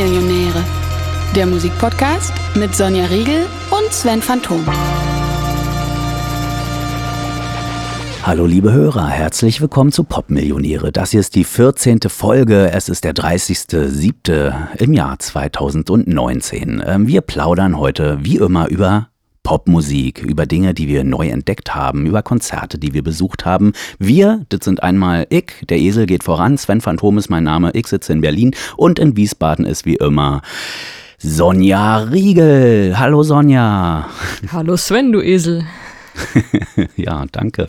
Popmillionäre. Der Musikpodcast mit Sonja Riegel und Sven Phantom. Hallo liebe Hörer, herzlich willkommen zu Popmillionäre. Das hier ist die 14. Folge, es ist der 30.07. im Jahr 2019. Ähm, wir plaudern heute wie immer über Popmusik, über Dinge, die wir neu entdeckt haben, über Konzerte, die wir besucht haben. Wir, das sind einmal ich, der Esel geht voran, Sven Phantom ist mein Name, ich sitze in Berlin und in Wiesbaden ist wie immer Sonja Riegel. Hallo Sonja. Hallo Sven, du Esel. ja, danke.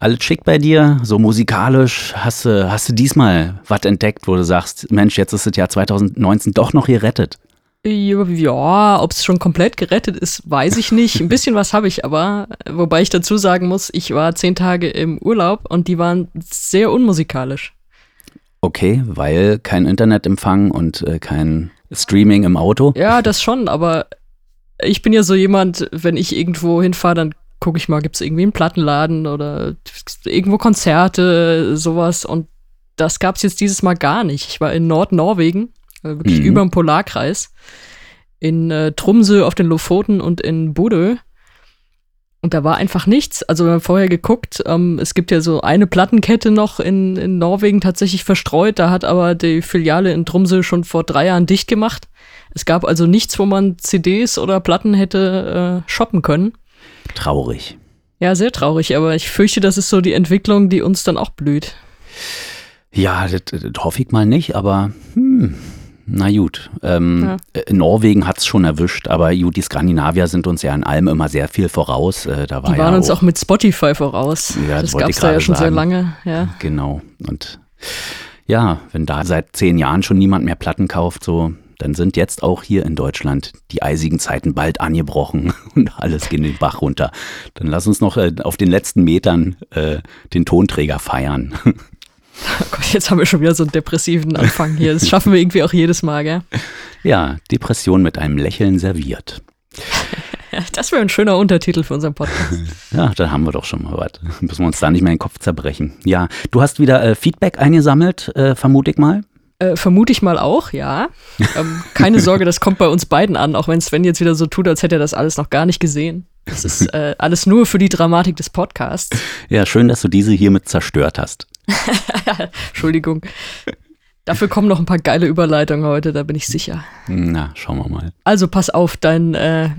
Alles schick bei dir, so musikalisch. Hast du, hast du diesmal was entdeckt, wo du sagst, Mensch, jetzt ist das Jahr 2019 doch noch gerettet? Ja, ob es schon komplett gerettet ist, weiß ich nicht. Ein bisschen was habe ich aber. Wobei ich dazu sagen muss, ich war zehn Tage im Urlaub und die waren sehr unmusikalisch. Okay, weil kein Internetempfang und äh, kein Streaming im Auto? Ja, das schon, aber ich bin ja so jemand, wenn ich irgendwo hinfahre, dann gucke ich mal, gibt es irgendwie einen Plattenladen oder irgendwo Konzerte, sowas. Und das gab es jetzt dieses Mal gar nicht. Ich war in Nordnorwegen äh, wirklich mhm. über dem Polarkreis, in äh, Trumsø auf den Lofoten und in Bodø. Und da war einfach nichts. Also wir haben vorher geguckt, ähm, es gibt ja so eine Plattenkette noch in, in Norwegen tatsächlich verstreut. Da hat aber die Filiale in Trumsø schon vor drei Jahren dicht gemacht. Es gab also nichts, wo man CDs oder Platten hätte äh, shoppen können. Traurig. Ja, sehr traurig, aber ich fürchte, das ist so die Entwicklung, die uns dann auch blüht. Ja, das, das hoffe ich mal nicht, aber hm, na gut, ähm, ja. Äh, Norwegen hat es schon erwischt, aber gut, die Skandinavier sind uns ja in allem immer sehr viel voraus. Äh, da war die waren ja uns auch mit Spotify voraus. Ja, das, das gab es da ja schon sagen. sehr lange. Ja. Genau. Und ja, wenn da seit zehn Jahren schon niemand mehr Platten kauft, so, dann sind jetzt auch hier in Deutschland die eisigen Zeiten bald angebrochen und alles geht den Bach runter. Dann lass uns noch äh, auf den letzten Metern äh, den Tonträger feiern. Oh Gott, jetzt haben wir schon wieder so einen depressiven Anfang hier. Das schaffen wir irgendwie auch jedes Mal, gell? Ja, Depression mit einem Lächeln serviert. Das wäre ein schöner Untertitel für unseren Podcast. Ja, dann haben wir doch schon mal was. Müssen wir uns da nicht mehr den Kopf zerbrechen. Ja, du hast wieder äh, Feedback eingesammelt, äh, vermute ich mal. Äh, vermute ich mal auch, ja. Ähm, keine Sorge, das kommt bei uns beiden an, auch wenn Sven jetzt wieder so tut, als hätte er das alles noch gar nicht gesehen. Das ist äh, alles nur für die Dramatik des Podcasts. Ja, schön, dass du diese hiermit zerstört hast. Entschuldigung. Dafür kommen noch ein paar geile Überleitungen heute, da bin ich sicher. Na, schauen wir mal. Also pass auf, dein äh,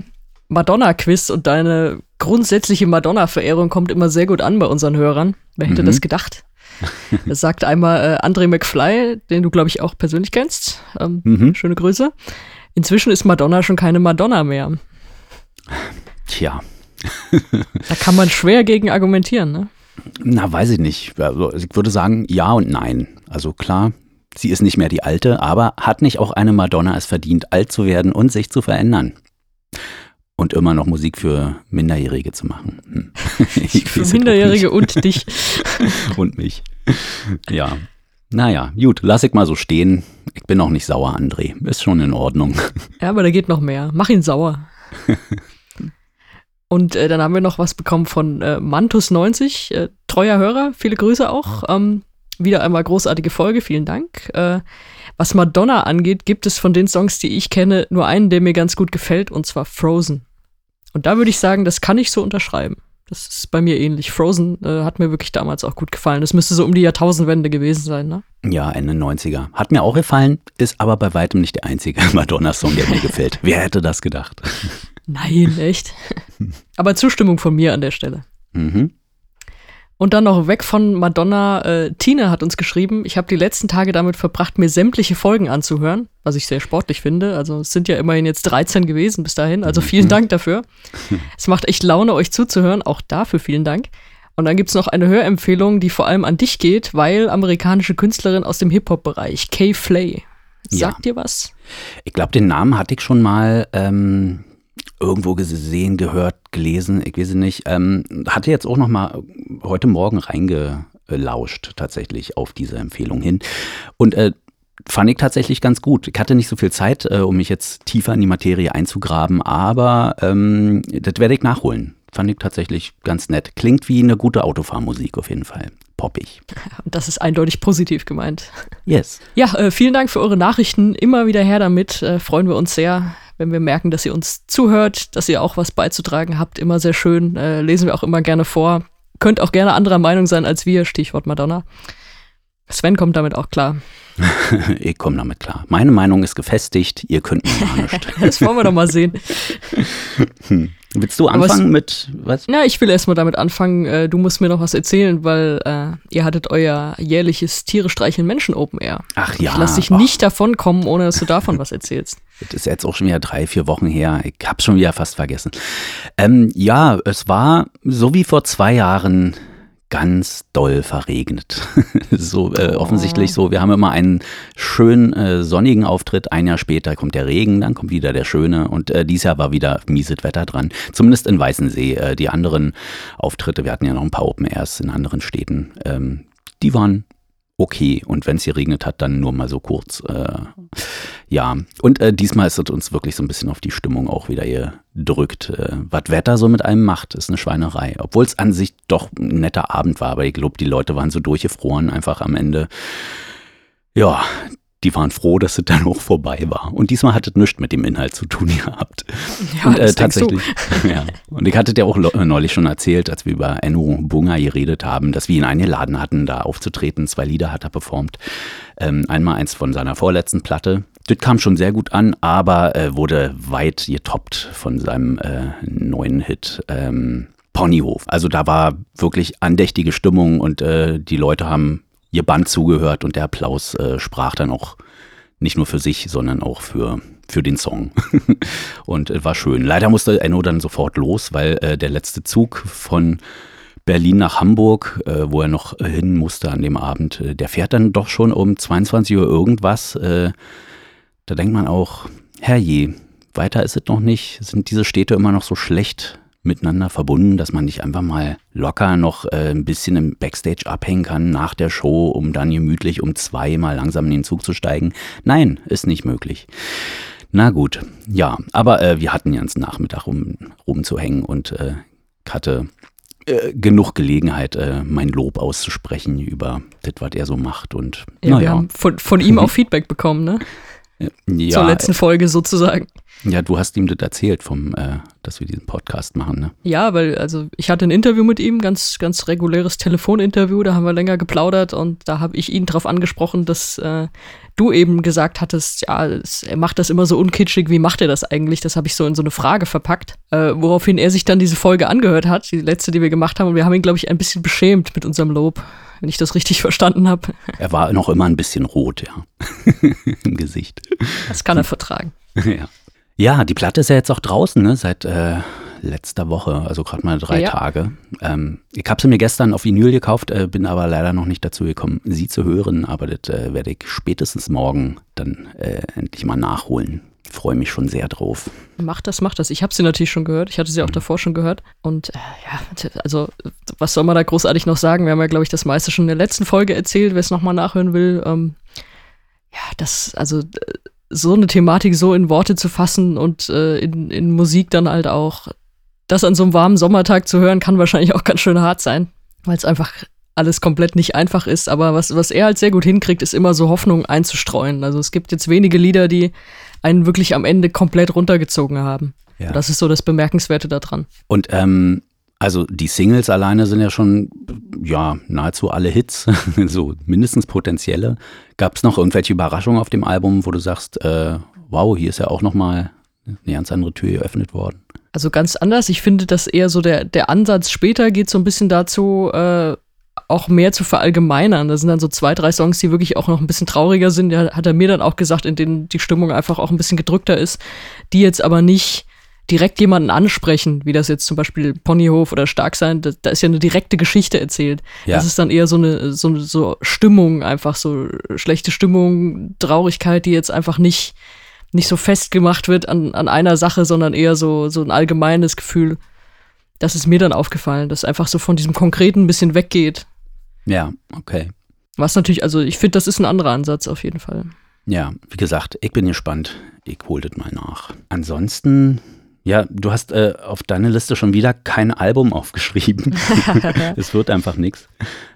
Madonna-Quiz und deine grundsätzliche Madonna-Verehrung kommt immer sehr gut an bei unseren Hörern. Wer hätte mhm. das gedacht? Das sagt einmal äh, André McFly, den du, glaube ich, auch persönlich kennst. Ähm, mhm. Schöne Grüße. Inzwischen ist Madonna schon keine Madonna mehr. Tja. da kann man schwer gegen argumentieren, ne? Na, weiß ich nicht. Also ich würde sagen, ja und nein. Also klar, sie ist nicht mehr die alte, aber hat nicht auch eine Madonna es verdient, alt zu werden und sich zu verändern? Und immer noch Musik für Minderjährige zu machen. Hm. für Minderjährige und dich. und mich. Ja. Naja, gut, lass ich mal so stehen. Ich bin auch nicht sauer, André. Ist schon in Ordnung. Ja, aber da geht noch mehr. Mach ihn sauer. Und äh, dann haben wir noch was bekommen von äh, Mantus90, äh, treuer Hörer, viele Grüße auch. Ähm, wieder einmal großartige Folge, vielen Dank. Äh, was Madonna angeht, gibt es von den Songs, die ich kenne, nur einen, der mir ganz gut gefällt, und zwar Frozen. Und da würde ich sagen, das kann ich so unterschreiben. Das ist bei mir ähnlich. Frozen äh, hat mir wirklich damals auch gut gefallen. Das müsste so um die Jahrtausendwende gewesen sein, ne? Ja, Ende 90er. Hat mir auch gefallen, ist aber bei weitem nicht der einzige Madonna-Song, der mir gefällt. Wer hätte das gedacht? Nein, echt. Aber Zustimmung von mir an der Stelle. Mhm. Und dann noch weg von Madonna. Äh, Tina hat uns geschrieben, ich habe die letzten Tage damit verbracht, mir sämtliche Folgen anzuhören, was ich sehr sportlich finde. Also es sind ja immerhin jetzt 13 gewesen bis dahin. Also vielen mhm. Dank dafür. es macht echt Laune, euch zuzuhören. Auch dafür vielen Dank. Und dann gibt es noch eine Hörempfehlung, die vor allem an dich geht, weil amerikanische Künstlerin aus dem Hip-Hop-Bereich, Kay Flay. Sagt ja. dir was? Ich glaube, den Namen hatte ich schon mal ähm, irgendwo gesehen, gehört, gelesen, ich weiß nicht. Ähm, hatte jetzt auch noch mal heute Morgen reingelauscht tatsächlich auf diese Empfehlung hin. Und äh, fand ich tatsächlich ganz gut. Ich hatte nicht so viel Zeit, äh, um mich jetzt tiefer in die Materie einzugraben, aber ähm, das werde ich nachholen. Fand ich tatsächlich ganz nett. Klingt wie eine gute Autofahrmusik auf jeden Fall. poppig. Das ist eindeutig positiv gemeint. Yes. Ja, äh, vielen Dank für eure Nachrichten. Immer wieder her damit. Äh, freuen wir uns sehr, wenn wir merken, dass ihr uns zuhört, dass ihr auch was beizutragen habt. Immer sehr schön. Äh, lesen wir auch immer gerne vor. Könnt auch gerne anderer Meinung sein als wir. Stichwort Madonna. Sven kommt damit auch klar. ich komme damit klar. Meine Meinung ist gefestigt, ihr könnt mir gar nicht. das wollen wir doch mal sehen. Hm. Willst du anfangen was, mit was? Ja, ich will erstmal damit anfangen. Äh, du musst mir noch was erzählen, weil äh, ihr hattet euer jährliches Tiere streicheln Menschen Open Air. Ach ja. Ich lass dich nicht davon kommen, ohne dass du davon was erzählst. Das ist jetzt auch schon wieder drei, vier Wochen her. Ich hab's schon wieder fast vergessen. Ähm, ja, es war so wie vor zwei Jahren ganz doll verregnet. so äh, oh. offensichtlich so. Wir haben immer einen schönen äh, sonnigen Auftritt. Ein Jahr später kommt der Regen, dann kommt wieder der schöne. Und äh, dieses Jahr war wieder mieses Wetter dran. Zumindest in Weißensee. Äh, die anderen Auftritte, wir hatten ja noch ein paar Open Airs in anderen Städten. Ähm, die waren okay. Und wenn es hier regnet hat, dann nur mal so kurz. Äh, ja, und äh, diesmal ist es uns wirklich so ein bisschen auf die Stimmung auch wieder gedrückt. Äh, was Wetter so mit einem macht, ist eine Schweinerei. Obwohl es an sich doch ein netter Abend war, aber ich glaube, die Leute waren so durchgefroren einfach am Ende. Ja, die waren froh, dass es dann auch vorbei war. Und diesmal hat es nichts mit dem Inhalt zu tun gehabt. Ja, und, äh, tatsächlich. ja. Und ich hatte dir auch neulich schon erzählt, als wir über Enno Bunga geredet haben, dass wir ihn eingeladen hatten, da aufzutreten. Zwei Lieder hat er performt. Ähm, einmal eins von seiner vorletzten Platte. Das kam schon sehr gut an, aber äh, wurde weit getoppt von seinem äh, neuen Hit. Ähm, Ponyhof. Also da war wirklich andächtige Stimmung und äh, die Leute haben ihr Band zugehört und der Applaus äh, sprach dann auch nicht nur für sich, sondern auch für, für den Song. und äh, war schön. Leider musste Enno dann sofort los, weil äh, der letzte Zug von Berlin nach Hamburg, äh, wo er noch hin musste an dem Abend, äh, der fährt dann doch schon um 22 Uhr irgendwas. Äh, da denkt man auch, herrje, weiter ist es noch nicht. Sind diese Städte immer noch so schlecht miteinander verbunden, dass man nicht einfach mal locker noch äh, ein bisschen im Backstage abhängen kann nach der Show, um dann gemütlich um zwei mal langsam in den Zug zu steigen. Nein, ist nicht möglich. Na gut, ja, aber äh, wir hatten ja einen Nachmittag rum, rumzuhängen und äh, hatte äh, genug Gelegenheit, äh, mein Lob auszusprechen über das, was er so macht. Und, ja, wir haben von, von ihm auch Feedback bekommen, ne? Ja, Zur letzten Folge sozusagen. Ja, du hast ihm das erzählt, vom, äh, dass wir diesen Podcast machen, ne? Ja, weil, also ich hatte ein Interview mit ihm, ganz, ganz reguläres Telefoninterview, da haben wir länger geplaudert und da habe ich ihn darauf angesprochen, dass äh, du eben gesagt hattest, ja, es, er macht das immer so unkitschig, wie macht er das eigentlich? Das habe ich so in so eine Frage verpackt, äh, woraufhin er sich dann diese Folge angehört hat, die letzte, die wir gemacht haben, und wir haben ihn, glaube ich, ein bisschen beschämt mit unserem Lob wenn ich das richtig verstanden habe. Er war noch immer ein bisschen rot, ja. Im Gesicht. Das kann er vertragen. Ja. Ja, die Platte ist ja jetzt auch draußen, ne? Seit äh, letzter Woche, also gerade mal drei ja. Tage. Ähm, ich habe sie mir gestern auf Vinyl gekauft, äh, bin aber leider noch nicht dazu gekommen, sie zu hören. Aber das äh, werde ich spätestens morgen dann äh, endlich mal nachholen. Freue mich schon sehr drauf. Mach das, mach das. Ich habe sie natürlich schon gehört. Ich hatte sie auch mhm. davor schon gehört. Und äh, ja, also was soll man da großartig noch sagen? Wir haben ja, glaube ich, das meiste schon in der letzten Folge erzählt, wer es nochmal nachhören will. Ähm, ja, das, also so eine Thematik so in Worte zu fassen und äh, in, in Musik dann halt auch, das an so einem warmen Sommertag zu hören, kann wahrscheinlich auch ganz schön hart sein, weil es einfach alles komplett nicht einfach ist. Aber was, was er halt sehr gut hinkriegt, ist immer so Hoffnung einzustreuen. Also es gibt jetzt wenige Lieder, die einen wirklich am Ende komplett runtergezogen haben. Ja. Das ist so das Bemerkenswerte daran. Und ähm, also die Singles alleine sind ja schon, ja, nahezu alle Hits, so mindestens potenzielle. Gab es noch irgendwelche Überraschungen auf dem Album, wo du sagst, äh, wow, hier ist ja auch nochmal eine ganz andere Tür geöffnet worden? Also ganz anders. Ich finde, dass eher so der, der Ansatz später geht so ein bisschen dazu, äh, auch mehr zu verallgemeinern. Da sind dann so zwei, drei Songs, die wirklich auch noch ein bisschen trauriger sind. Ja, hat er mir dann auch gesagt, in denen die Stimmung einfach auch ein bisschen gedrückter ist, die jetzt aber nicht direkt jemanden ansprechen, wie das jetzt zum Beispiel Ponyhof oder Starksein, da, da ist ja eine direkte Geschichte erzählt. Ja. Das ist dann eher so eine, so, so Stimmung, einfach so schlechte Stimmung, Traurigkeit, die jetzt einfach nicht, nicht so festgemacht wird an, an einer Sache, sondern eher so, so ein allgemeines Gefühl. Das ist mir dann aufgefallen, dass einfach so von diesem Konkreten ein bisschen weggeht. Ja, okay. Was natürlich, also ich finde, das ist ein anderer Ansatz auf jeden Fall. Ja, wie gesagt, ich bin gespannt. Ich hole das mal nach. Ansonsten Ja, du hast äh, auf deine Liste schon wieder kein Album aufgeschrieben. Es wird einfach nichts.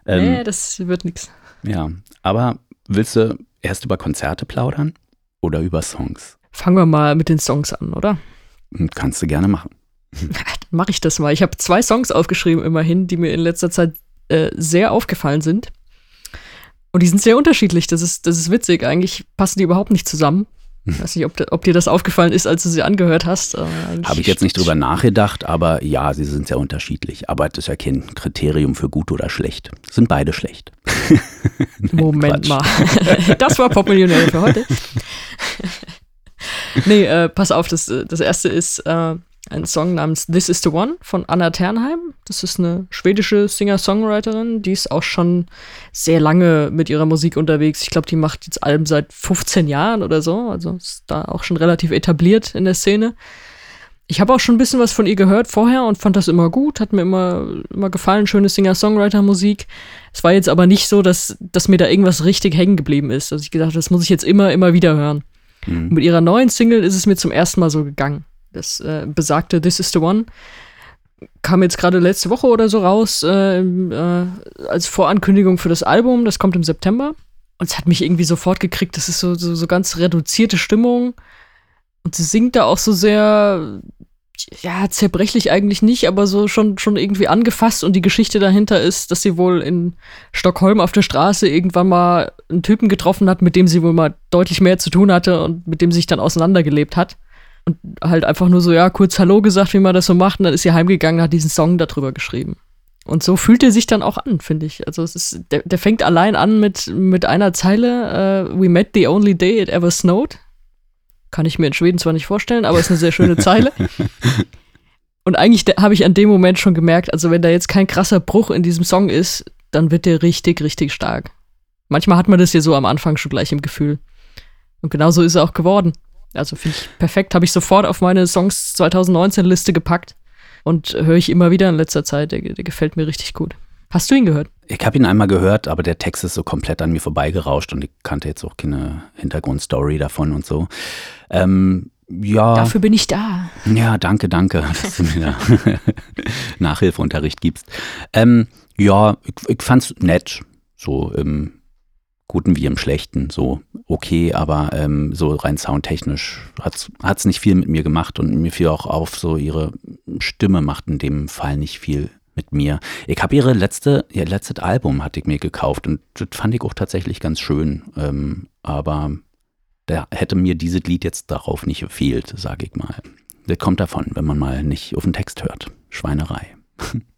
Ähm, nee, das wird nichts. Ja, aber willst du erst über Konzerte plaudern oder über Songs? Fangen wir mal mit den Songs an, oder? Hm, kannst du gerne machen. Dann mache ich das mal. Ich habe zwei Songs aufgeschrieben, immerhin, die mir in letzter Zeit äh, sehr aufgefallen sind. Und die sind sehr unterschiedlich. Das ist, das ist witzig. Eigentlich passen die überhaupt nicht zusammen. Ich weiß nicht, ob, ob, dir das aufgefallen ist, als du sie angehört hast. Habe ich jetzt nicht drüber nachgedacht, aber ja, sie sind sehr unterschiedlich. Aber das ist ja kein Kriterium für gut oder schlecht. Sind beide schlecht. Moment mal. das war Popmillionär für heute. nee, äh, pass auf, das, das erste ist äh, ein Song namens This is the One von Anna Ternheim. Das ist eine schwedische Singer-Songwriterin, die ist auch schon sehr lange mit ihrer Musik unterwegs. Ich glaube, die macht jetzt Alben seit 15 Jahren oder so, also ist da auch schon relativ etabliert in der Szene. Ich habe auch schon ein bisschen was von ihr gehört vorher und fand das immer gut, hat mir immer, immer gefallen, schöne Singer-Songwriter-Musik. Es war jetzt aber nicht so, dass, dass mir da irgendwas richtig hängen geblieben ist. Also ich gedacht, das muss ich jetzt immer, immer wieder hören. Mhm. Mit ihrer neuen Single ist es mir zum ersten Mal so gegangen. Das äh, besagte This is the One kam jetzt gerade letzte Woche oder so raus äh, äh, als Vorankündigung für das Album. Das kommt im September. Und es hat mich irgendwie sofort gekriegt. Das ist so, so, so ganz reduzierte Stimmung. Und sie singt da auch so sehr, ja, zerbrechlich eigentlich nicht, aber so schon, schon irgendwie angefasst. Und die Geschichte dahinter ist, dass sie wohl in Stockholm auf der Straße irgendwann mal einen Typen getroffen hat, mit dem sie wohl mal deutlich mehr zu tun hatte und mit dem sie sich dann auseinandergelebt hat. Und halt einfach nur so, ja, kurz Hallo gesagt, wie man das so macht. Und dann ist sie heimgegangen, hat diesen Song darüber geschrieben. Und so fühlt er sich dann auch an, finde ich. Also es ist, der, der, fängt allein an mit, mit einer Zeile, uh, We met the only day it ever snowed. Kann ich mir in Schweden zwar nicht vorstellen, aber ist eine sehr schöne Zeile. Und eigentlich habe ich an dem Moment schon gemerkt, also wenn da jetzt kein krasser Bruch in diesem Song ist, dann wird der richtig, richtig stark. Manchmal hat man das ja so am Anfang schon gleich im Gefühl. Und genauso ist er auch geworden. Also finde ich perfekt. Habe ich sofort auf meine Songs 2019-Liste gepackt und höre ich immer wieder in letzter Zeit. Der, der gefällt mir richtig gut. Hast du ihn gehört? Ich habe ihn einmal gehört, aber der Text ist so komplett an mir vorbeigerauscht und ich kannte jetzt auch keine Hintergrundstory davon und so. Ähm, ja. Dafür bin ich da. Ja, danke, danke, dass du mir da Nachhilfeunterricht gibst. Ähm, ja, ich, ich fand's nett. So im Guten wie im Schlechten, so okay, aber ähm, so rein soundtechnisch hat es nicht viel mit mir gemacht und mir fiel auch auf, so ihre Stimme macht in dem Fall nicht viel mit mir. Ich habe ihre letzte, ihr letztes Album hatte ich mir gekauft und das fand ich auch tatsächlich ganz schön, ähm, aber da hätte mir dieses Lied jetzt darauf nicht gefehlt, sage ich mal. Das kommt davon, wenn man mal nicht auf den Text hört. Schweinerei.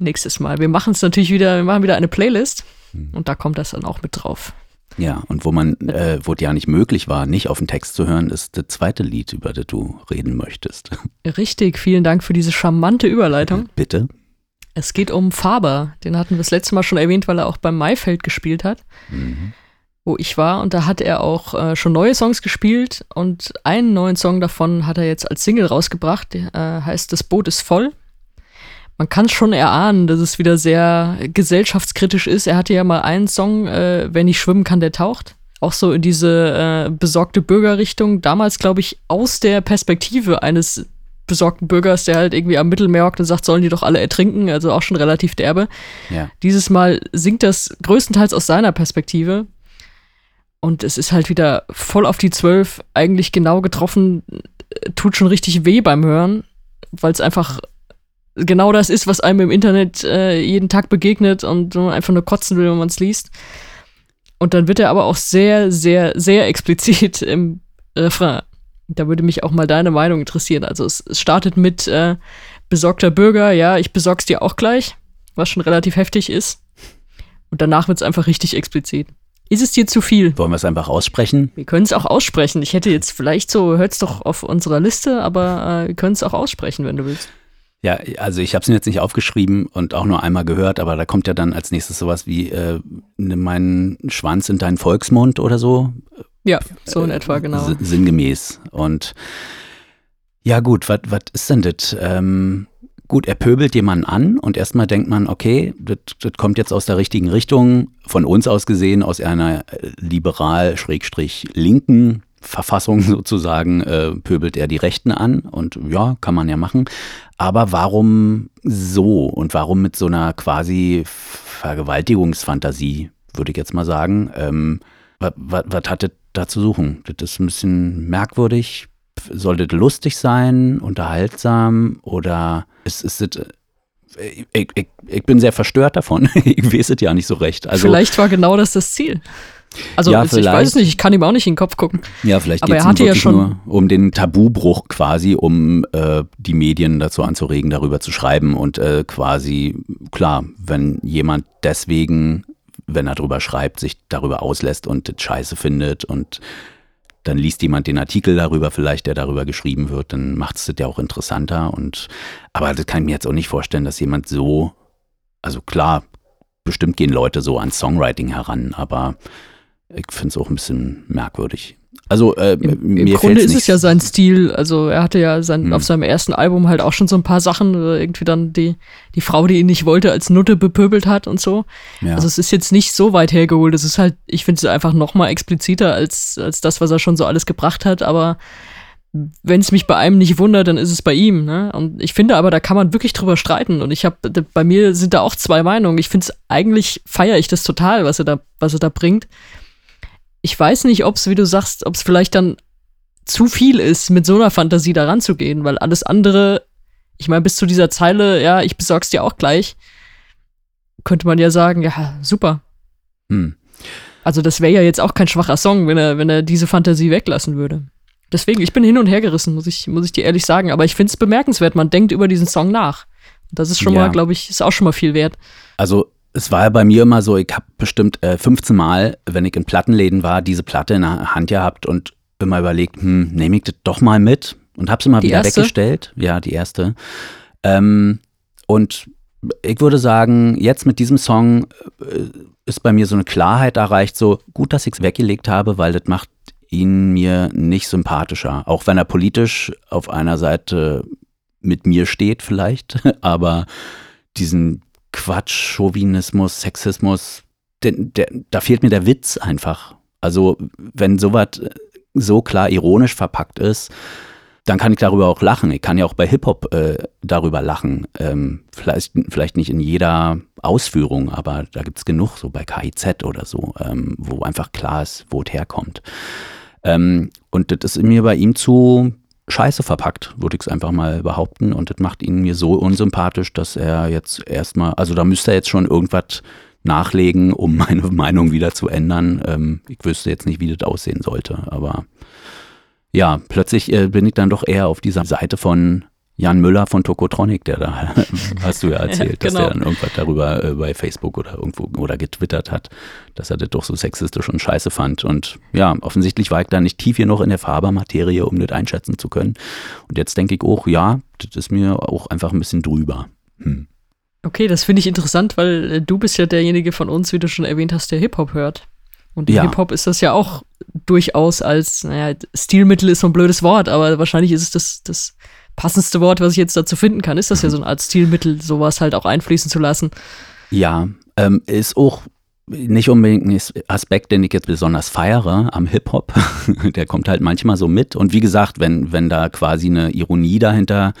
Nächstes Mal. Wir machen es natürlich wieder, wir machen wieder eine Playlist. Mhm. Und da kommt das dann auch mit drauf. Ja, und wo man, äh, wo es ja nicht möglich war, nicht auf den Text zu hören, ist das zweite Lied, über das du reden möchtest. Richtig, vielen Dank für diese charmante Überleitung. Bitte. Es geht um Faber. Den hatten wir das letzte Mal schon erwähnt, weil er auch beim Maifeld gespielt hat, mhm. wo ich war. Und da hat er auch äh, schon neue Songs gespielt. Und einen neuen Song davon hat er jetzt als Single rausgebracht. Der äh, heißt Das Boot ist voll man kann schon erahnen, dass es wieder sehr gesellschaftskritisch ist. Er hatte ja mal einen Song, äh, Wer nicht schwimmen kann, der taucht. Auch so in diese äh, besorgte Bürgerrichtung. Damals, glaube ich, aus der Perspektive eines besorgten Bürgers, der halt irgendwie am Mittelmeer hockt und sagt, sollen die doch alle ertrinken. Also auch schon relativ derbe. Ja. Dieses Mal singt das größtenteils aus seiner Perspektive. Und es ist halt wieder voll auf die Zwölf, eigentlich genau getroffen, tut schon richtig weh beim Hören, weil es einfach genau das ist, was einem im Internet äh, jeden Tag begegnet und man einfach nur kotzen will, wenn man es liest. Und dann wird er aber auch sehr, sehr, sehr explizit im Refrain. Da würde mich auch mal deine Meinung interessieren. Also es, es startet mit äh, besorgter Bürger, ja, ich besorg's dir auch gleich, was schon relativ heftig ist. Und danach wird es einfach richtig explizit. Ist es dir zu viel? Wollen wir es einfach aussprechen? Wir können es auch aussprechen. Ich hätte jetzt vielleicht so, hört's doch auf unserer Liste, aber äh, wir können es auch aussprechen, wenn du willst. Ja, also ich habe es mir jetzt nicht aufgeschrieben und auch nur einmal gehört, aber da kommt ja dann als nächstes sowas wie äh, nimm meinen Schwanz in deinen Volksmund oder so. Ja, so in etwa, genau. sinngemäß. Und ja gut, was ist denn das? Ähm, gut, er pöbelt jemanden an und erstmal denkt man, okay, das kommt jetzt aus der richtigen Richtung, von uns aus gesehen, aus einer liberal-linken Verfassung sozusagen äh, pöbelt er die Rechten an und ja, kann man ja machen. Aber warum so und warum mit so einer quasi Vergewaltigungsfantasie, würde ich jetzt mal sagen? Ähm, was, hat das da zu suchen? Das ist ein bisschen merkwürdig. Sollte das lustig sein, unterhaltsam oder ist, ist das ich, ich, ich, bin sehr verstört davon. ich weiß es ja nicht so recht. Also, Vielleicht war genau das das Ziel. Also ja, ich weiß es nicht, ich kann ihm auch nicht in den Kopf gucken. Ja, vielleicht geht es ja nur um den Tabubruch quasi, um äh, die Medien dazu anzuregen, darüber zu schreiben und äh, quasi, klar, wenn jemand deswegen, wenn er darüber schreibt, sich darüber auslässt und das scheiße findet und dann liest jemand den Artikel darüber vielleicht, der darüber geschrieben wird, dann macht es das ja auch interessanter und aber das kann ich mir jetzt auch nicht vorstellen, dass jemand so, also klar, bestimmt gehen Leute so an Songwriting heran, aber ich finde es auch ein bisschen merkwürdig. Also äh, Im, im Grunde ist es ja sein Stil. Also er hatte ja sein, hm. auf seinem ersten Album halt auch schon so ein paar Sachen, äh, irgendwie dann die, die Frau, die ihn nicht wollte, als Nutte bepöbelt hat und so. Ja. Also es ist jetzt nicht so weit hergeholt. Es ist halt, ich finde es einfach noch mal expliziter als, als das, was er schon so alles gebracht hat. Aber wenn es mich bei einem nicht wundert, dann ist es bei ihm. Ne? Und ich finde aber, da kann man wirklich drüber streiten. Und ich habe, bei mir sind da auch zwei Meinungen. Ich finde es eigentlich feiere ich das total, was er da, was er da bringt ich weiß nicht, ob es, wie du sagst, ob es vielleicht dann zu viel ist, mit so einer Fantasie da ranzugehen, weil alles andere, ich meine, bis zu dieser Zeile, ja, ich besorg's dir auch gleich, könnte man ja sagen, ja, super. Hm. Also das wäre ja jetzt auch kein schwacher Song, wenn er, wenn er diese Fantasie weglassen würde. Deswegen, ich bin hin und her gerissen, muss ich, muss ich dir ehrlich sagen. Aber ich finde es bemerkenswert, man denkt über diesen Song nach. Das ist schon ja. mal, glaube ich, ist auch schon mal viel wert. Also es war ja bei mir immer so, ich habe bestimmt äh, 15 Mal, wenn ich in Plattenläden war, diese Platte in der Hand gehabt und immer überlegt, hm, nehme ich das doch mal mit und habe sie mal die wieder erste? weggestellt. Ja, die erste. Ähm, und ich würde sagen, jetzt mit diesem Song äh, ist bei mir so eine Klarheit erreicht, so gut, dass ich es weggelegt habe, weil das macht ihn mir nicht sympathischer. Auch wenn er politisch auf einer Seite mit mir steht vielleicht, aber diesen Quatsch, Chauvinismus, Sexismus, der, der, da fehlt mir der Witz einfach. Also wenn sowas so klar ironisch verpackt ist, dann kann ich darüber auch lachen. Ich kann ja auch bei Hip-Hop äh, darüber lachen. Ähm, vielleicht, vielleicht nicht in jeder Ausführung, aber da gibt es genug, so bei KIZ oder so, ähm, wo einfach klar ist, wo es herkommt. Ähm, und das ist mir bei ihm zu scheiße verpackt, würde ich es einfach mal behaupten. Und das macht ihn mir so unsympathisch, dass er jetzt erstmal, also da müsste er jetzt schon irgendwas nachlegen, um meine Meinung wieder zu ändern. Ähm, ich wüsste jetzt nicht, wie das aussehen sollte, aber ja, plötzlich äh, bin ich dann doch eher auf dieser Seite von Jan Müller von Tokotronic, der da, hast du ja erzählt, ja, genau. dass der dann irgendwas darüber äh, bei Facebook oder irgendwo oder getwittert hat, dass er das doch so sexistisch und scheiße fand. Und ja, offensichtlich war ich da nicht tief genug in der Fabermaterie, um das einschätzen zu können. Und jetzt denke ich auch, ja, das ist mir auch einfach ein bisschen drüber. Hm. Okay, das finde ich interessant, weil äh, du bist ja derjenige von uns, wie du schon erwähnt hast, der Hip-Hop hört. Und ja. Hip-Hop ist das ja auch durchaus als, naja, Stilmittel ist so ein blödes Wort, aber wahrscheinlich ist es das, das passendste Wort, was ich jetzt dazu finden kann, ist das ja so eine Art Stilmittel, sowas halt auch einfließen zu lassen. Ja, ähm, ist auch nicht unbedingt ein Aspekt, den ich jetzt besonders feiere am Hip-Hop. Der kommt halt manchmal so mit. Und wie gesagt, wenn, wenn da quasi eine Ironie dahinter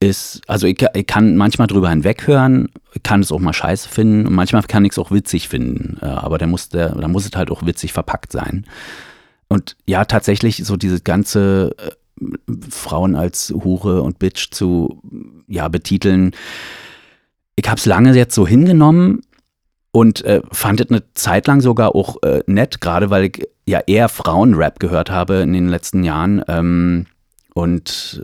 ist, also ich, ich kann manchmal drüber hinweghören, kann es auch mal scheiße finden und manchmal kann ich es auch witzig finden. Äh, aber der muss, der, da muss es halt auch witzig verpackt sein. Und ja, tatsächlich so dieses ganze äh, Frauen als Hure und Bitch zu ja, betiteln. Ich habe es lange jetzt so hingenommen und äh, fand es eine Zeit lang sogar auch äh, nett, gerade weil ich ja eher Frauenrap gehört habe in den letzten Jahren. Ähm, und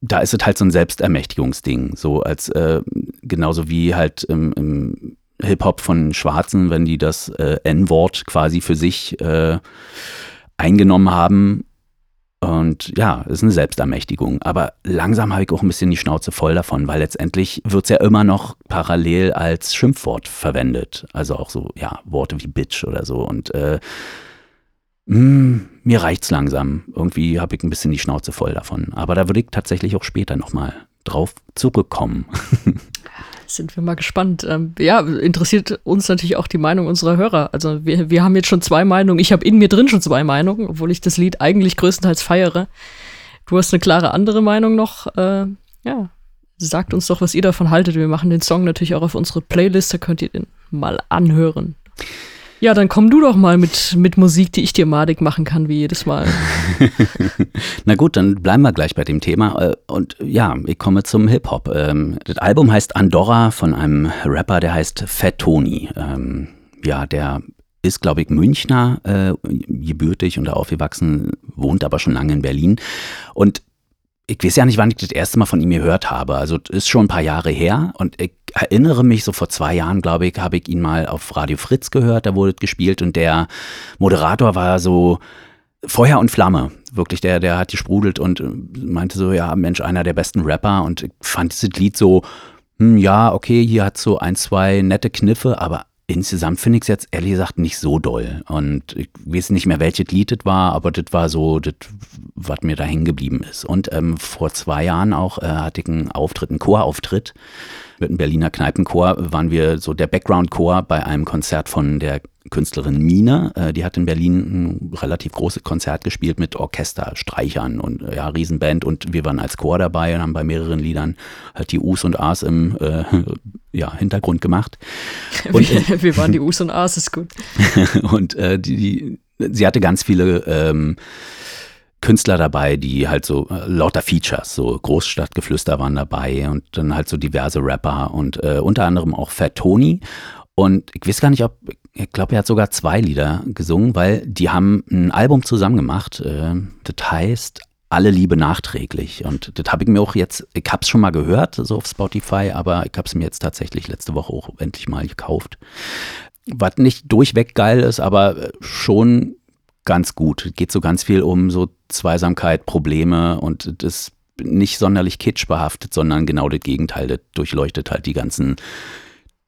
da ist es halt so ein Selbstermächtigungsding, so als äh, genauso wie halt im, im Hip-Hop von Schwarzen, wenn die das äh, N-Wort quasi für sich äh, eingenommen haben und ja, ist eine Selbstermächtigung. Aber langsam habe ich auch ein bisschen die Schnauze voll davon, weil letztendlich wird es ja immer noch parallel als Schimpfwort verwendet. Also auch so, ja, Worte wie Bitch oder so. Und äh, mh, hm, mir reicht's langsam. Irgendwie habe ich ein bisschen die Schnauze voll davon. Aber da würde ich tatsächlich auch später nochmal drauf zurückkommen. Sind wir mal gespannt. Ähm, ja, interessiert uns natürlich auch die Meinung unserer Hörer. Also wir, wir haben jetzt schon zwei Meinungen. Ich habe in mir drin schon zwei Meinungen, obwohl ich das Lied eigentlich größtenteils feiere. Du hast eine klare andere Meinung noch. Äh, ja, sagt uns doch, was ihr davon haltet. Wir machen den Song natürlich auch auf unsere Playlist, da könnt ihr den mal anhören. Ja, dann komm du doch mal mit, mit Musik, die ich dir madig machen kann, wie jedes Mal. Na gut, dann bleiben wir gleich bei dem Thema. Äh, und ja, ich komme zum Hip-Hop. Ähm, das Album heißt Andorra von einem Rapper, der heißt Fat Tony. Ähm, ja, der ist, glaube ich, Münchner, äh, gebürtig und aufgewachsen, wohnt aber schon lange in Berlin. Und ich weiß ja nicht, wann ich das erste Mal von ihm gehört habe. Also das ist schon ein paar Jahre her und ich erinnere mich, so vor zwei Jahren, glaube ich, habe ich ihn mal auf Radio Fritz gehört, da wurde gespielt und der Moderator war so Feuer und Flamme. Wirklich, der, der hat gesprudelt und meinte so, ja, Mensch, einer der besten Rapper und ich fand dieses Lied so, hm, ja, okay, hier hat so ein, zwei nette Kniffe, aber Insgesamt finde ich es jetzt ehrlich gesagt nicht so doll. Und ich weiß nicht mehr, welches Lied das war, aber das war so, das, was mir da hängen geblieben ist. Und ähm, vor zwei Jahren auch äh, hatte ich einen Auftritt, einen Chorauftritt mit einem Berliner Kneipenchor. Waren wir so der Background-Chor bei einem Konzert von der Künstlerin Mina, äh, die hat in Berlin ein relativ großes Konzert gespielt mit Orchester, Streichern und äh, ja, Riesenband und wir waren als Chor dabei und haben bei mehreren Liedern halt die Us und As im äh, ja, Hintergrund gemacht. Und, wir, wir waren die Us und As, ist gut. und äh, die, die, sie hatte ganz viele ähm, Künstler dabei, die halt so äh, lauter Features, so Großstadtgeflüster waren dabei und dann halt so diverse Rapper und äh, unter anderem auch Fat Tony. Und ich weiß gar nicht, ob, ich glaube, er hat sogar zwei Lieder gesungen, weil die haben ein Album zusammen gemacht. Äh, das heißt Alle Liebe nachträglich. Und das habe ich mir auch jetzt, ich habe es schon mal gehört, so auf Spotify, aber ich habe es mir jetzt tatsächlich letzte Woche auch endlich mal gekauft. Was nicht durchweg geil ist, aber schon ganz gut. Geht so ganz viel um so Zweisamkeit, Probleme und das nicht sonderlich kitschbehaftet, sondern genau das Gegenteil. Das durchleuchtet halt die ganzen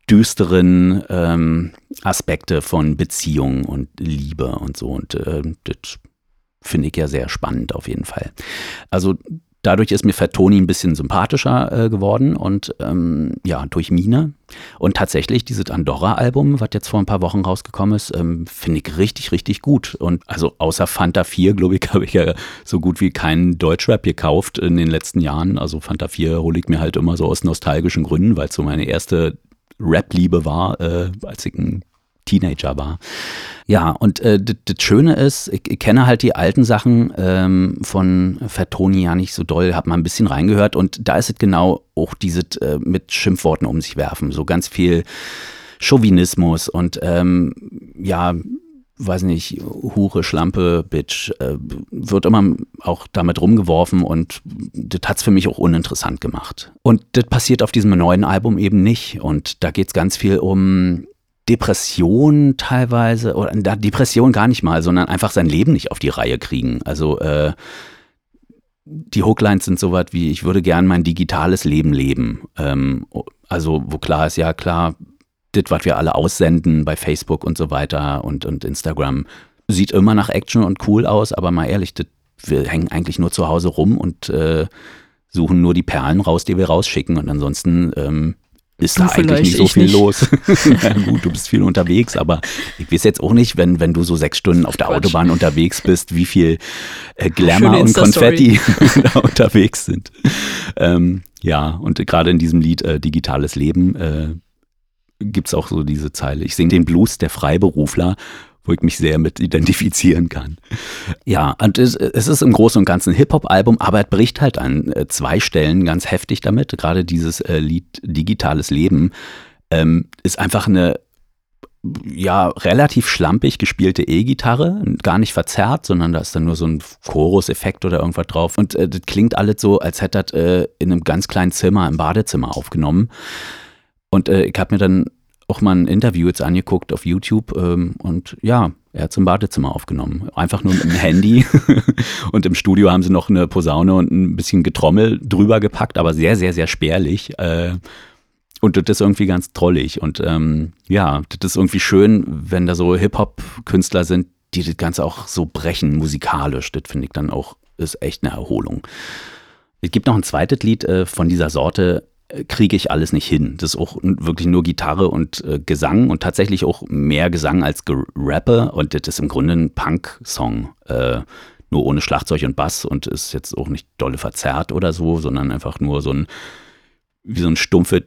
düsteren ähm, Aspekte von Beziehung und Liebe und so. Und äh, das finde ich ja sehr spannend auf jeden Fall. Also dadurch ist mir Fatoni ein bisschen sympathischer äh, geworden und ähm, ja, durch Mine. Und tatsächlich dieses Andorra-Album, was jetzt vor ein paar Wochen rausgekommen ist, ähm, finde ich richtig, richtig gut. Und also außer Fanta 4, glaube ich, habe ich ja so gut wie keinen Deutschrap gekauft in den letzten Jahren. Also Fanta 4 hole ich mir halt immer so aus nostalgischen Gründen, weil es so meine erste Rap-Liebe war, äh, als ich ein Teenager war. Ja, und äh, das Schöne ist, ich, ich, kenne halt die alten Sachen ähm, von Fatoni ja nicht so doll, habe mal ein bisschen reingehört und da ist es genau auch dieses äh, mit Schimpfworten um sich werfen, so ganz viel Chauvinismus und ähm, ja, weiß nicht, Hure, Schlampe, Bitch, äh, wird immer auch damit rumgeworfen und das hat es für mich auch uninteressant gemacht. Und das passiert auf diesem neuen Album eben nicht. Und da geht es ganz viel um Depression teilweise, oder Depression gar nicht mal, sondern einfach sein Leben nicht auf die Reihe kriegen. Also äh, die Hooklines sind so was wie, ich würde gern mein digitales Leben leben. Ähm, also wo klar ist, ja klar, das, was wir alle aussenden bei Facebook und so weiter und, und Instagram, sieht immer nach Action und cool aus, aber mal ehrlich, das, wir hängen eigentlich nur zu Hause rum und äh, suchen nur die Perlen raus, die wir rausschicken und ansonsten ähm, ist du da eigentlich nicht so viel nicht. los. ja, gut, du bist viel unterwegs, aber ich weiß jetzt auch nicht, wenn, wenn du so sechs Stunden auf der Quatsch. Autobahn unterwegs bist, wie viel äh, Glamour und Konfetti da unterwegs sind. Ähm, ja, und gerade in diesem Lied äh, Digitales Leben äh, gibt es auch so diese Zeile. Ich singe den Blues der Freiberufler, wo ich mich sehr mit identifizieren kann. Ja, und es, ist im Großen und Ganzen ein Hip-Hop-Album, aber es bricht halt an äh, zwei Stellen ganz heftig damit. Gerade dieses äh, Lied Digitales Leben ähm, ist einfach eine ja, relativ schlampig gespielte E-Gitarre, gar nicht verzerrt, sondern da ist dann nur so ein Chorus-Effekt oder irgendwas drauf. Und äh, das klingt alles so, als hätte das äh, in einem ganz kleinen Zimmer, im Badezimmer aufgenommen. Und äh, ich habe mir dann auch mal ein Interview jetzt angeguckt auf YouTube ähm, und ja, er hat es im Badezimmer aufgenommen. Einfach nur mit dem Handy. und im Studio haben sie noch eine Posaune und ein bisschen Getrommel drüber gepackt, aber sehr, sehr, sehr spärlich. Äh, und das ist irgendwie ganz trollig. Und ähm, ja, das ist irgendwie schön, wenn da so Hip-Hop-Künstler sind, die das Ganze auch so brechen, musikalisch. Das finde ich dann auch, ist echt eine Erholung. Es gibt noch ein zweites Lied äh, von dieser Sorte, kriege ich alles nicht hin. Das ist auch wirklich nur Gitarre und äh, Gesang und tatsächlich auch mehr Gesang als Rappe und das ist im Grunde ein Punk-Song. Äh, nur ohne Schlagzeug und Bass und ist jetzt auch nicht dolle verzerrt oder so, sondern einfach nur so ein, wie so ein stumpfe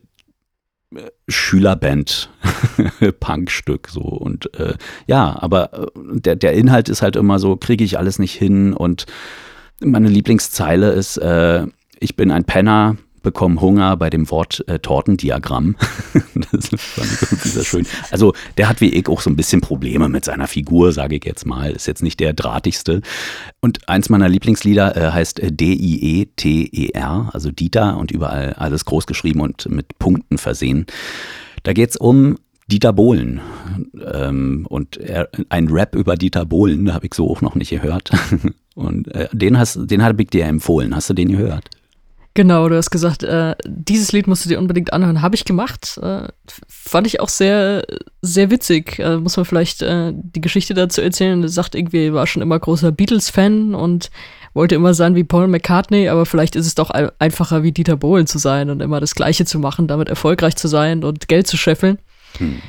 äh, Schülerband Punkstück so und äh, ja, aber äh, der, der Inhalt ist halt immer so, kriege ich alles nicht hin und meine Lieblingszeile ist, äh, ich bin ein Penner, bekommen Hunger bei dem Wort äh, Tortendiagramm. das fand ich sehr schön. Also der hat wie ich auch so ein bisschen Probleme mit seiner Figur, sage ich jetzt mal. Ist jetzt nicht der drahtigste. Und eins meiner Lieblingslieder äh, heißt äh, D-I-E-T-E-R, also Dieter und überall alles groß geschrieben und mit Punkten versehen. Da geht es um Dieter Bohlen. Ähm, und er, ein Rap über Dieter Bohlen, habe ich so auch noch nicht gehört. Und äh, den, hast, den habe ich dir empfohlen. Hast du den gehört? Genau, du hast gesagt, äh, dieses Lied musst du dir unbedingt anhören. Habe ich gemacht. Äh, fand ich auch sehr, sehr witzig. Äh, muss man vielleicht äh, die Geschichte dazu erzählen. Er sagt irgendwie, war schon immer großer Beatles-Fan und wollte immer sein wie Paul McCartney, aber vielleicht ist es doch einfacher wie Dieter Bohlen zu sein und immer das Gleiche zu machen, damit erfolgreich zu sein und Geld zu scheffeln. Hm.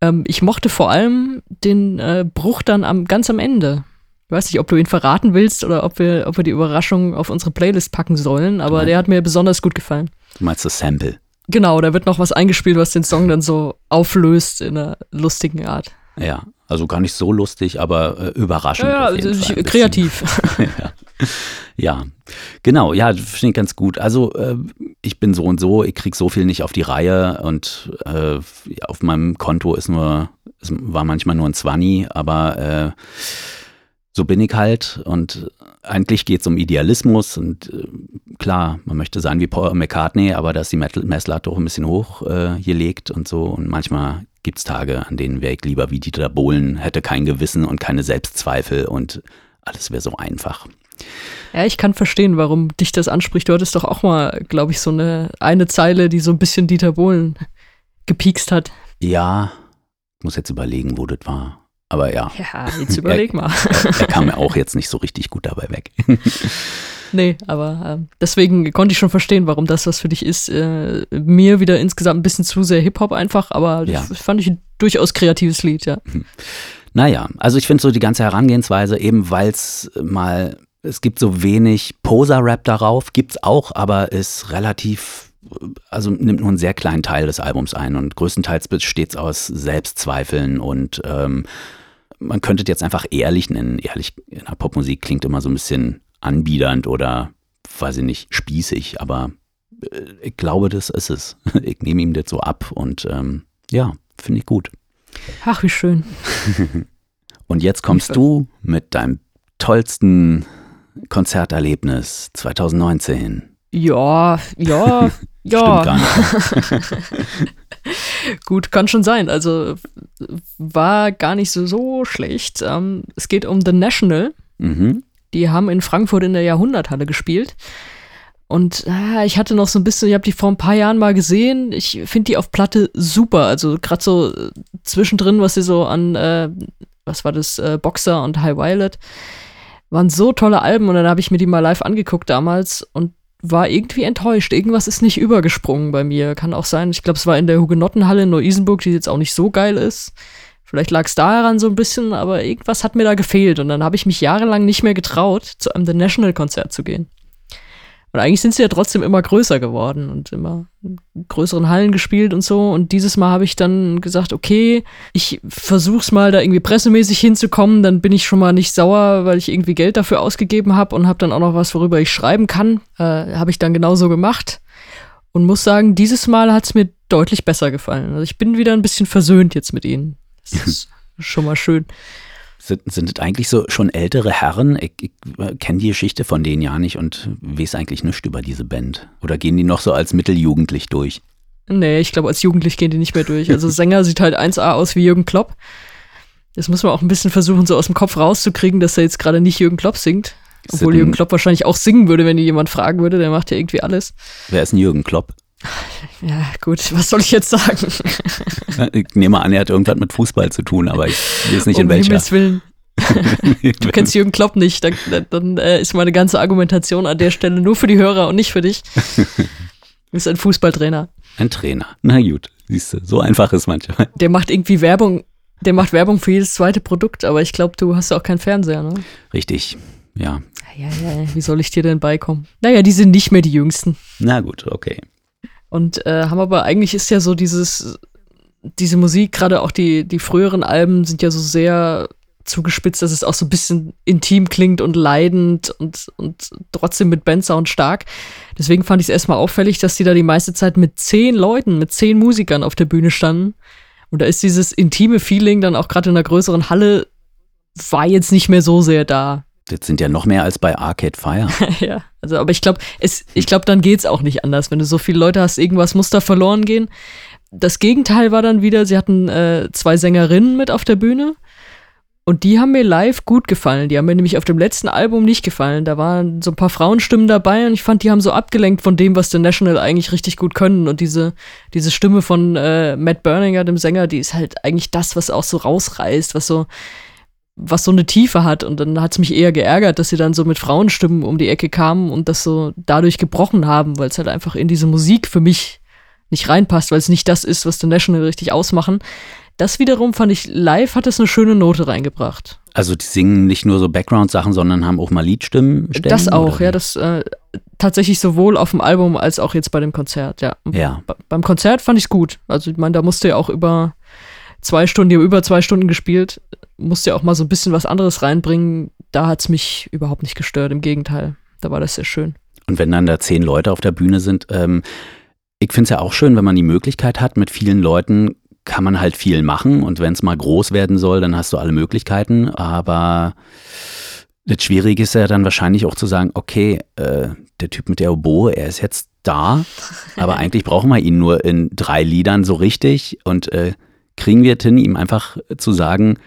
Ähm, ich mochte vor allem den äh, Bruch dann am, ganz am Ende ich weiß nicht, ob du ihn verraten willst oder ob wir, ob wir die Überraschung auf unsere Playlist packen sollen, aber meinst, der hat mir besonders gut gefallen. Du meinst das Sample? Genau, da wird noch was eingespielt, was den Song dann so auflöst in einer lustigen Art. Ja, also gar nicht so lustig, aber äh, überraschend. Ja, ja kreativ. ja. ja. genau, ja, finde ich ganz gut. Also äh, ich bin so und so, ich kriege so viel nicht auf die Reihe und äh, auf meinem Konto ist nur, war manchmal nur ein Zwanni, aber äh, so bin ich halt und eigentlich geht es um Idealismus und äh, klar, man möchte sein wie Paul McCartney, aber da ist die Messlatte auch ein bisschen hoch äh, gelegt und so und manchmal gibt es Tage, an denen wäre ich lieber wie Dieter Bohlen, hätte kein Gewissen und keine Selbstzweifel und alles wäre so einfach. Ja, ich kann verstehen, warum dich das anspricht. Du hattest doch auch mal, glaube ich, so eine, eine Zeile, die so ein bisschen Dieter Bohlen gepiekst hat. Ja, ich muss jetzt überlegen, wo das war. Aber ja. Ja, jetzt überleg er, mal. Er, er, kam ja auch jetzt nicht so richtig gut dabei weg. nee, aber äh, deswegen konnte ich schon verstehen, warum das was für dich ist. Äh, mir wieder insgesamt ein bisschen zu sehr Hip-Hop einfach, aber ja. das fand ich ein durchaus kreatives Lied, ja. Hm. Naja, also ich finde so die ganze Herangehensweise, eben weil es mal, es gibt so wenig Poser-Rap darauf, gibt es auch, aber ist relativ also nimmt nur einen sehr kleinen Teil des Albums ein und größtenteils besteht es aus Selbstzweifeln und ähm, man könnte es jetzt einfach ehrlich nennen. Ehrlich, in der Popmusik klingt immer so ein bisschen anbiedernd oder, weiß ich nicht, spießig, aber äh, ich glaube, das ist es. Ich nehme ihm das so ab und ähm, ja, finde ich gut. Ach, wie schön. und jetzt kommst du mit deinem tollsten Konzerterlebnis 2019. Ja, ja, ja. Gut, kann schon sein. Also war gar nicht so, so schlecht. Ähm, es geht um The National. Mhm. Die haben in Frankfurt in der Jahrhunderthalle gespielt. Und äh, ich hatte noch so ein bisschen, ich habe die vor ein paar Jahren mal gesehen. Ich finde die auf Platte super. Also gerade so äh, zwischendrin, was sie so an, äh, was war das, äh, Boxer und High Violet, waren so tolle Alben. Und dann habe ich mir die mal live angeguckt damals. Und war irgendwie enttäuscht. Irgendwas ist nicht übergesprungen bei mir. Kann auch sein, ich glaube, es war in der Hugenottenhalle in Neu-Isenburg, die jetzt auch nicht so geil ist. Vielleicht lag es daran so ein bisschen, aber irgendwas hat mir da gefehlt. Und dann habe ich mich jahrelang nicht mehr getraut, zu einem The National-Konzert zu gehen. Und eigentlich sind sie ja trotzdem immer größer geworden und immer in größeren Hallen gespielt und so. Und dieses Mal habe ich dann gesagt, okay, ich versuch's mal da irgendwie pressemäßig hinzukommen, dann bin ich schon mal nicht sauer, weil ich irgendwie Geld dafür ausgegeben habe und habe dann auch noch was, worüber ich schreiben kann. Äh, habe ich dann genauso gemacht. Und muss sagen, dieses Mal hat es mir deutlich besser gefallen. Also ich bin wieder ein bisschen versöhnt jetzt mit ihnen. Das ist schon mal schön. Sind, sind es eigentlich so schon ältere Herren? Ich, ich äh, kenne die Geschichte von denen ja nicht und weiß eigentlich nichts über diese Band. Oder gehen die noch so als mitteljugendlich durch? Nee, ich glaube, als Jugendlich gehen die nicht mehr durch. Also Sänger sieht halt 1A aus wie Jürgen Klopp. Das muss man auch ein bisschen versuchen, so aus dem Kopf rauszukriegen, dass er jetzt gerade nicht Jürgen Klopp singt. Obwohl Jürgen Klopp wahrscheinlich auch singen würde, wenn ihn jemand fragen würde. Der macht ja irgendwie alles. Wer ist ein Jürgen Klopp? Ja, gut, was soll ich jetzt sagen? ich nehme an, er hat irgendwas mit Fußball zu tun, aber ich weiß nicht um in welcher. Himmels Willen. du kennst Jürgen Klopp nicht, dann, dann äh, ist meine ganze Argumentation an der Stelle nur für die Hörer und nicht für dich. Ist ein Fußballtrainer. Ein Trainer. Na gut, siehst du, so einfach ist manchmal. Der macht irgendwie Werbung, der macht Werbung für jedes zweite Produkt, aber ich glaube, du hast auch keinen Fernseher, ne? Richtig, ja. Ja, ja, wie soll ich dir denn beikommen? Naja, die sind nicht mehr die Jüngsten. Na gut, okay. Und äh, haben aber eigentlich ist ja so dieses, diese Musik, gerade auch die, die früheren Alben sind ja so sehr zugespitzt, dass es auch so ein bisschen intim klingt und leidend und, und trotzdem mit Bandsound stark. Deswegen fand ich es erstmal auffällig, dass die da die meiste Zeit mit zehn Leuten, mit zehn Musikern auf der Bühne standen. Und da ist dieses intime Feeling dann auch gerade in einer größeren Halle, war jetzt nicht mehr so sehr da. Jetzt sind ja noch mehr als bei Arcade Fire. ja, also aber ich glaube, ich glaube, dann geht's auch nicht anders. Wenn du so viele Leute hast, irgendwas muss da verloren gehen. Das Gegenteil war dann wieder, sie hatten äh, zwei Sängerinnen mit auf der Bühne und die haben mir live gut gefallen. Die haben mir nämlich auf dem letzten Album nicht gefallen. Da waren so ein paar Frauenstimmen dabei und ich fand, die haben so abgelenkt von dem, was The National eigentlich richtig gut können. Und diese, diese Stimme von äh, Matt Berninger, dem Sänger, die ist halt eigentlich das, was auch so rausreißt, was so, was so eine Tiefe hat. Und dann hat es mich eher geärgert, dass sie dann so mit Frauenstimmen um die Ecke kamen und das so dadurch gebrochen haben, weil es halt einfach in diese Musik für mich nicht reinpasst, weil es nicht das ist, was The National richtig ausmachen. Das wiederum fand ich live hat es eine schöne Note reingebracht. Also die singen nicht nur so Background-Sachen, sondern haben auch mal Liedstimmen. Das auch, ja, das äh, tatsächlich sowohl auf dem Album als auch jetzt bei dem Konzert, ja. Ja. Beim Konzert fand ich es gut. Also ich meine, da musste ja auch über zwei Stunden, die haben über zwei Stunden gespielt, musste ja auch mal so ein bisschen was anderes reinbringen. Da hat es mich überhaupt nicht gestört, im Gegenteil. Da war das sehr schön. Und wenn dann da zehn Leute auf der Bühne sind, ähm, ich finde es ja auch schön, wenn man die Möglichkeit hat, mit vielen Leuten kann man halt viel machen und wenn es mal groß werden soll, dann hast du alle Möglichkeiten. Aber das Schwierige ist ja dann wahrscheinlich auch zu sagen, okay, äh, der Typ mit der Oboe, er ist jetzt da, aber eigentlich brauchen wir ihn nur in drei Liedern so richtig und äh, kriegen wir es hin, ihm einfach zu sagen,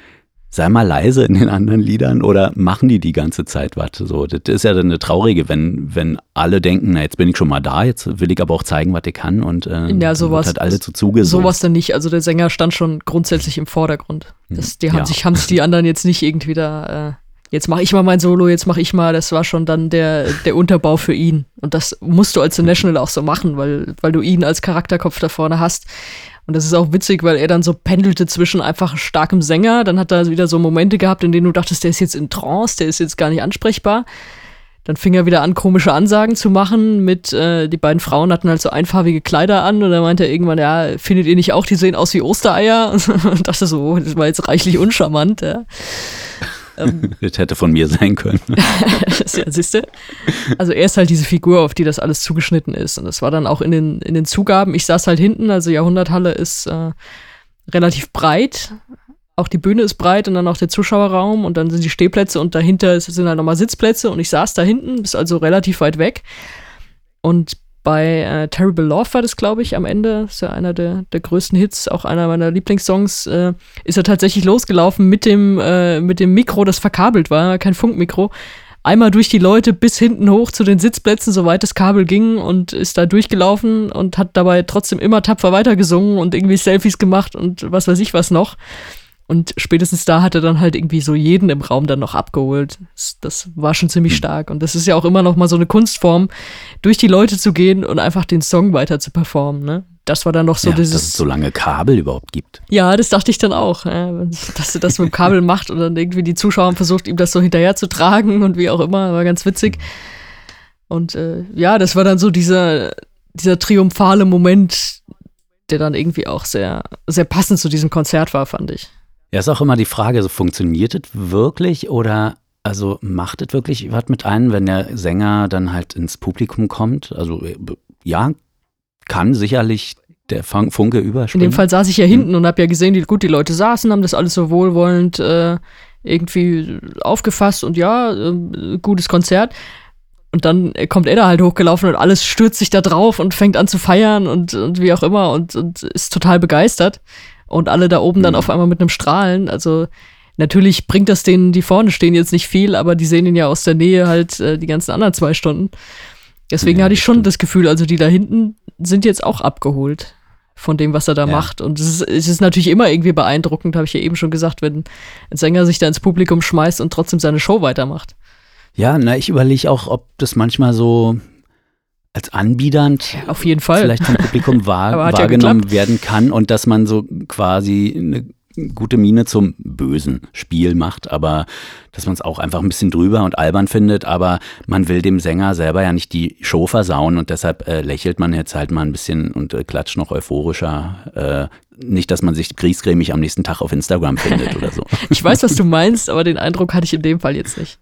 sei mal leise in den anderen Liedern oder machen die die ganze Zeit was? So, das ist ja dann eine traurige, wenn, wenn alle denken, na, jetzt bin ich schon mal da, jetzt will ich aber auch zeigen, was ich kann und äh, ja, sowas, hat alle zu Zuge. So. Sowas dann nicht. Also der Sänger stand schon grundsätzlich im Vordergrund. Das, die haben Ja. sich, haben die anderen jetzt nicht irgendwie da, äh, jetzt mache ich mal mein Solo, jetzt mache ich mal, das war schon dann der, der Unterbau für ihn. Und das musst du als The National auch so machen, weil, weil du ihn als Charakterkopf da vorne hast. Und das ist auch witzig, weil er dann so pendelte zwischen einfach starkem Sänger, dann hat er wieder so Momente gehabt, in denen du dachtest, der ist jetzt in Trance, der ist jetzt gar nicht ansprechbar. Dann fing er wieder an, komische Ansagen zu machen mit, äh, die beiden Frauen hatten halt so einfarbige Kleider an und er meinte er irgendwann, ja, findet ihr nicht auch, die sehen aus wie Ostereier? Und dachte so, oh, das war jetzt reichlich uncharmant, ja. Das hätte von mir sein können. Ja, siehste. Also er ist halt diese Figur, auf die das alles zugeschnitten ist. Und das war dann auch in den, in den Zugaben. Ich saß halt hinten, also Jahrhunderthalle ist äh, relativ breit. Auch die Bühne ist breit und dann auch der Zuschauerraum und dann sind die Stehplätze und dahinter sind halt nochmal Sitzplätze und ich saß da hinten, ist also relativ weit weg. Und bei äh, Terrible Love war das, glaube ich, am Ende, ist ja einer der, der größten Hits, auch einer meiner Lieblingssongs, äh, ist er tatsächlich losgelaufen mit dem, äh, mit dem Mikro, das verkabelt war, kein Funkmikro. Einmal durch die Leute bis hinten hoch zu den Sitzplätzen, soweit das Kabel ging und ist da durchgelaufen und hat dabei trotzdem immer tapfer weitergesungen und irgendwie Selfies gemacht und was weiß ich was noch. Und spätestens da hat er dann halt irgendwie so jeden im Raum dann noch abgeholt. Das, das war schon ziemlich stark. Und das ist ja auch immer noch mal so eine Kunstform, durch die Leute zu gehen und einfach den Song weiter zu performen. Ne? Das war dann noch so ja, dass es dieses. so lange Kabel überhaupt gibt. Ja, das dachte ich dann auch. Dass er das mit dem Kabel macht und dann irgendwie die Zuschauer haben versucht, ihm das so hinterher zu tragen und wie auch immer. War ganz witzig. Und äh, ja, das war dann so dieser, dieser triumphale Moment, der dann irgendwie auch sehr, sehr passend zu diesem Konzert war, fand ich. Ja, ist auch immer die Frage, so funktioniert es wirklich oder also macht es wirklich was mit einem, wenn der Sänger dann halt ins Publikum kommt? Also äh, ja, kann sicherlich der Fun- Funke In überspringen. dem Fall saß ich ja hinten und habe ja gesehen, wie gut die Leute saßen, haben das alles so wohlwollend äh, irgendwie aufgefasst und ja, äh, gutes Konzert. Und dann kommt er da halt hochgelaufen und alles stürzt sich da drauf und fängt an zu feiern und, und wie auch immer und, und ist total begeistert. Und alle da oben dann Mhm. auf einmal mit einem Strahlen. Also natürlich bringt das denen, die vorne stehen, jetzt nicht viel, aber die sehen ihn ja aus der Nähe halt äh, die ganzen anderen zwei Stunden. Deswegen Ja, hatte ich schon stimmt. das Gefühl, also die da hinten sind jetzt auch abgeholt von dem, was er da Ja. macht. Und es ist, es ist natürlich immer irgendwie beeindruckend, habe ich ja eben schon gesagt, wenn ein Sänger sich da ins Publikum schmeißt und trotzdem seine Show weitermacht. Ja, na, ich überlege auch, ob das manchmal so, als anbiedernd ja, auf jeden Fall. vielleicht vom Publikum wahr, wahrgenommen ja werden kann und dass man so quasi eine gute Miene zum bösen Spiel macht, aber dass man es auch einfach ein bisschen drüber und albern findet, aber man will dem Sänger selber ja nicht die Show versauen und deshalb äh, lächelt man jetzt halt mal ein bisschen und äh, klatscht noch euphorischer. Äh, nicht, dass man sich griesgrämig am nächsten Tag auf Instagram findet oder so. ich weiß, was du meinst, aber den Eindruck hatte ich in dem Fall jetzt nicht.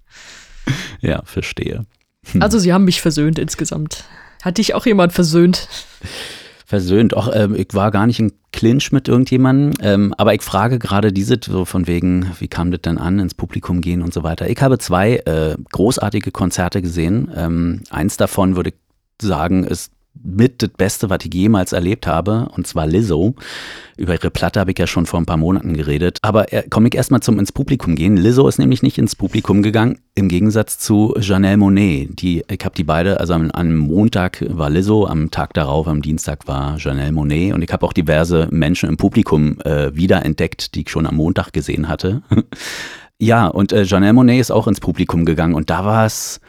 Ja, verstehe. Hm. Also sie haben mich versöhnt insgesamt. Hat dich auch jemand versöhnt? versöhnt. Auch ähm, ich war gar nicht im Clinch mit irgendjemandem, ähm, aber ich frage gerade diese so von wegen, wie kam das denn an, ins Publikum gehen und so weiter. Ich habe zwei äh, großartige Konzerte gesehen. Ähm, eins davon würde ich sagen, ist mit das Beste, was ich jemals erlebt habe, und zwar Lizzo. Über ihre Platte habe ich ja schon vor ein paar Monaten geredet. Aber äh, komme ich erstmal zum ins Publikum gehen. Lizzo ist nämlich nicht ins Publikum gegangen, im Gegensatz zu Janelle Monet. Die, ich habe die beide, also am, am, Montag war Lizzo, am Tag darauf, am Dienstag war Janelle Monet. Und ich habe auch diverse Menschen im Publikum äh, wiederentdeckt, die ich schon am Montag gesehen hatte. ja, und äh, Janelle Monet ist auch ins Publikum gegangen und da war es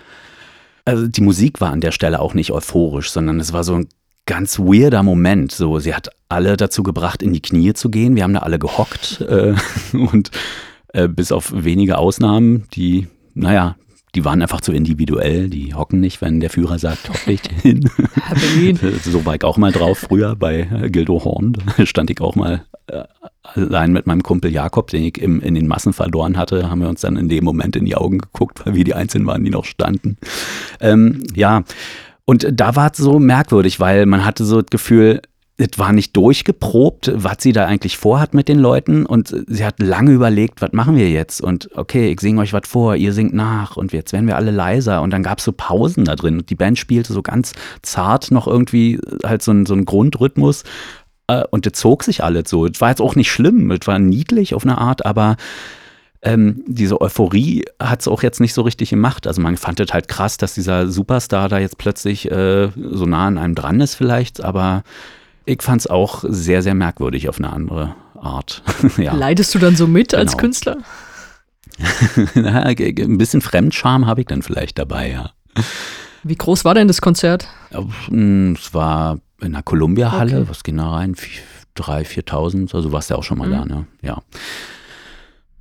also die Musik war an der Stelle auch nicht euphorisch, sondern es war so ein ganz weirder Moment. So, sie hat alle dazu gebracht, in die Knie zu gehen. Wir haben da alle gehockt äh, und äh, bis auf wenige Ausnahmen, die, naja, die waren einfach zu individuell. Die hocken nicht, wenn der Führer sagt, hock dich hin. so war ich auch mal drauf früher bei Gildo Horn. Da stand ich auch mal äh, allein mit meinem Kumpel Jakob, den ich im, in den Massen verloren hatte, haben wir uns dann in dem Moment in die Augen geguckt, weil wir die Einzelnen waren, die noch standen. Ähm, ja, und da war es so merkwürdig, weil man hatte so das Gefühl, es war nicht durchgeprobt, was sie da eigentlich vorhat mit den Leuten. Und sie hat lange überlegt, was machen wir jetzt? Und okay, ich singe euch was vor, ihr singt nach und jetzt werden wir alle leiser. Und dann gab es so Pausen da drin. Und die Band spielte so ganz zart noch irgendwie halt so, ein, so einen Grundrhythmus. Äh, und das zog sich alles so. Es war jetzt auch nicht schlimm, es war niedlich auf eine Art, aber ähm, diese Euphorie hat es auch jetzt nicht so richtig gemacht. Also man fand es halt krass, dass dieser Superstar da jetzt plötzlich äh, so nah an einem dran ist vielleicht, aber ich fand es auch sehr, sehr merkwürdig auf eine andere Art. ja. Leidest du dann so mit genau. als Künstler? ein bisschen Fremdscham habe ich dann vielleicht dabei, ja. Wie groß war denn das Konzert? Es war in der Columbia-Halle, okay. was ging da rein? 3.000, 4.000, also warst du ja auch schon mal mhm. da, ne? Ja.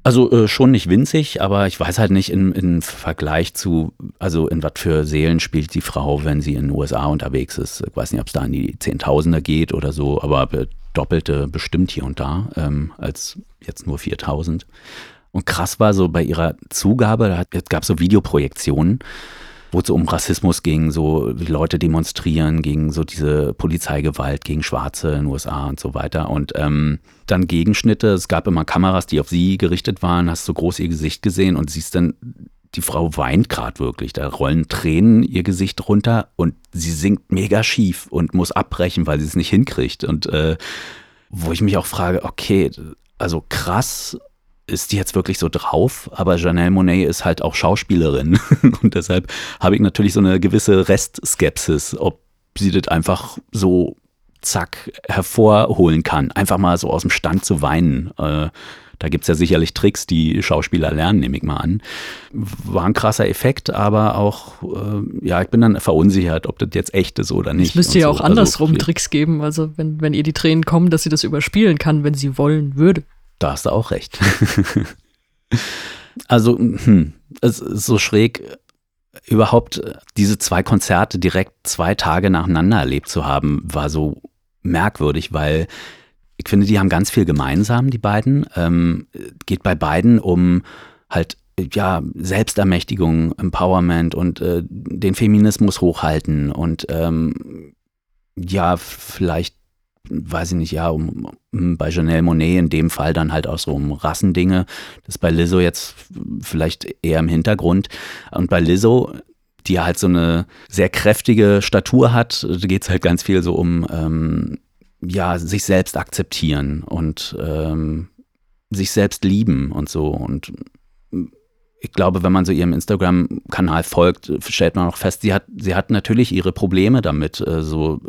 Also äh, schon nicht winzig, aber ich weiß halt nicht im, im Vergleich zu, also in was für Seelen spielt die Frau, wenn sie in den USA unterwegs ist. Ich weiß nicht, ob es da in die Zehntausender geht oder so, aber doppelte bestimmt hier und da, ähm, als jetzt nur 4000. Und krass war so bei ihrer Zugabe, da gab es so Videoprojektionen wo es um Rassismus ging, so wie Leute demonstrieren gegen so diese Polizeigewalt gegen Schwarze in den USA und so weiter. Und ähm, dann Gegenschnitte. Es gab immer Kameras, die auf sie gerichtet waren, hast so groß ihr Gesicht gesehen und siehst dann, die Frau weint gerade wirklich. Da rollen Tränen ihr Gesicht runter und sie singt mega schief und muss abbrechen, weil sie es nicht hinkriegt. Und äh, wo ich mich auch frage, okay, also krass, ist die jetzt wirklich so drauf, aber Janelle Monet ist halt auch Schauspielerin und deshalb habe ich natürlich so eine gewisse Restskepsis, ob sie das einfach so zack hervorholen kann, einfach mal so aus dem Stand zu weinen. Äh, da gibt es ja sicherlich Tricks, die Schauspieler lernen, nehme ich mal an. War ein krasser Effekt, aber auch, äh, ja, ich bin dann verunsichert, ob das jetzt echt ist oder nicht. Es müsste ja so. auch also andersrum also, Tricks geben, also wenn, wenn ihr die Tränen kommen, dass sie das überspielen kann, wenn sie wollen würde. Da hast du auch recht. also, hm, es ist so schräg, überhaupt diese zwei Konzerte direkt zwei Tage nacheinander erlebt zu haben, war so merkwürdig, weil ich finde, die haben ganz viel gemeinsam, die beiden. Ähm, geht bei beiden um halt ja, Selbstermächtigung, Empowerment und äh, den Feminismus hochhalten und ähm, ja, vielleicht weiß ich nicht, ja, um, um, bei Janelle Monet in dem Fall dann halt auch so um Rassendinge. Das ist bei Lizzo jetzt vielleicht eher im Hintergrund. Und bei Lizzo, die halt so eine sehr kräftige Statur hat, geht es halt ganz viel so um, ähm, ja, sich selbst akzeptieren und ähm, sich selbst lieben und so. Und ich glaube, wenn man so ihrem Instagram-Kanal folgt, stellt man auch fest, sie hat, sie hat natürlich ihre Probleme damit, äh, so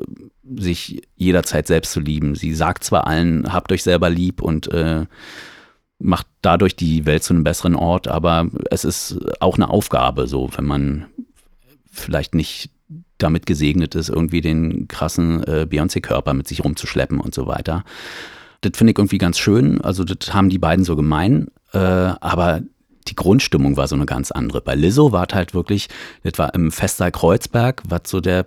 sich jederzeit selbst zu lieben. Sie sagt zwar allen, habt euch selber lieb und äh, macht dadurch die Welt zu einem besseren Ort, aber es ist auch eine Aufgabe, so wenn man vielleicht nicht damit gesegnet ist, irgendwie den krassen äh, Beyoncé-Körper mit sich rumzuschleppen und so weiter. Das finde ich irgendwie ganz schön. Also, das haben die beiden so gemein. Äh, aber die Grundstimmung war so eine ganz andere. Bei Lizzo war es halt wirklich, das war im Festsaal Kreuzberg, was so der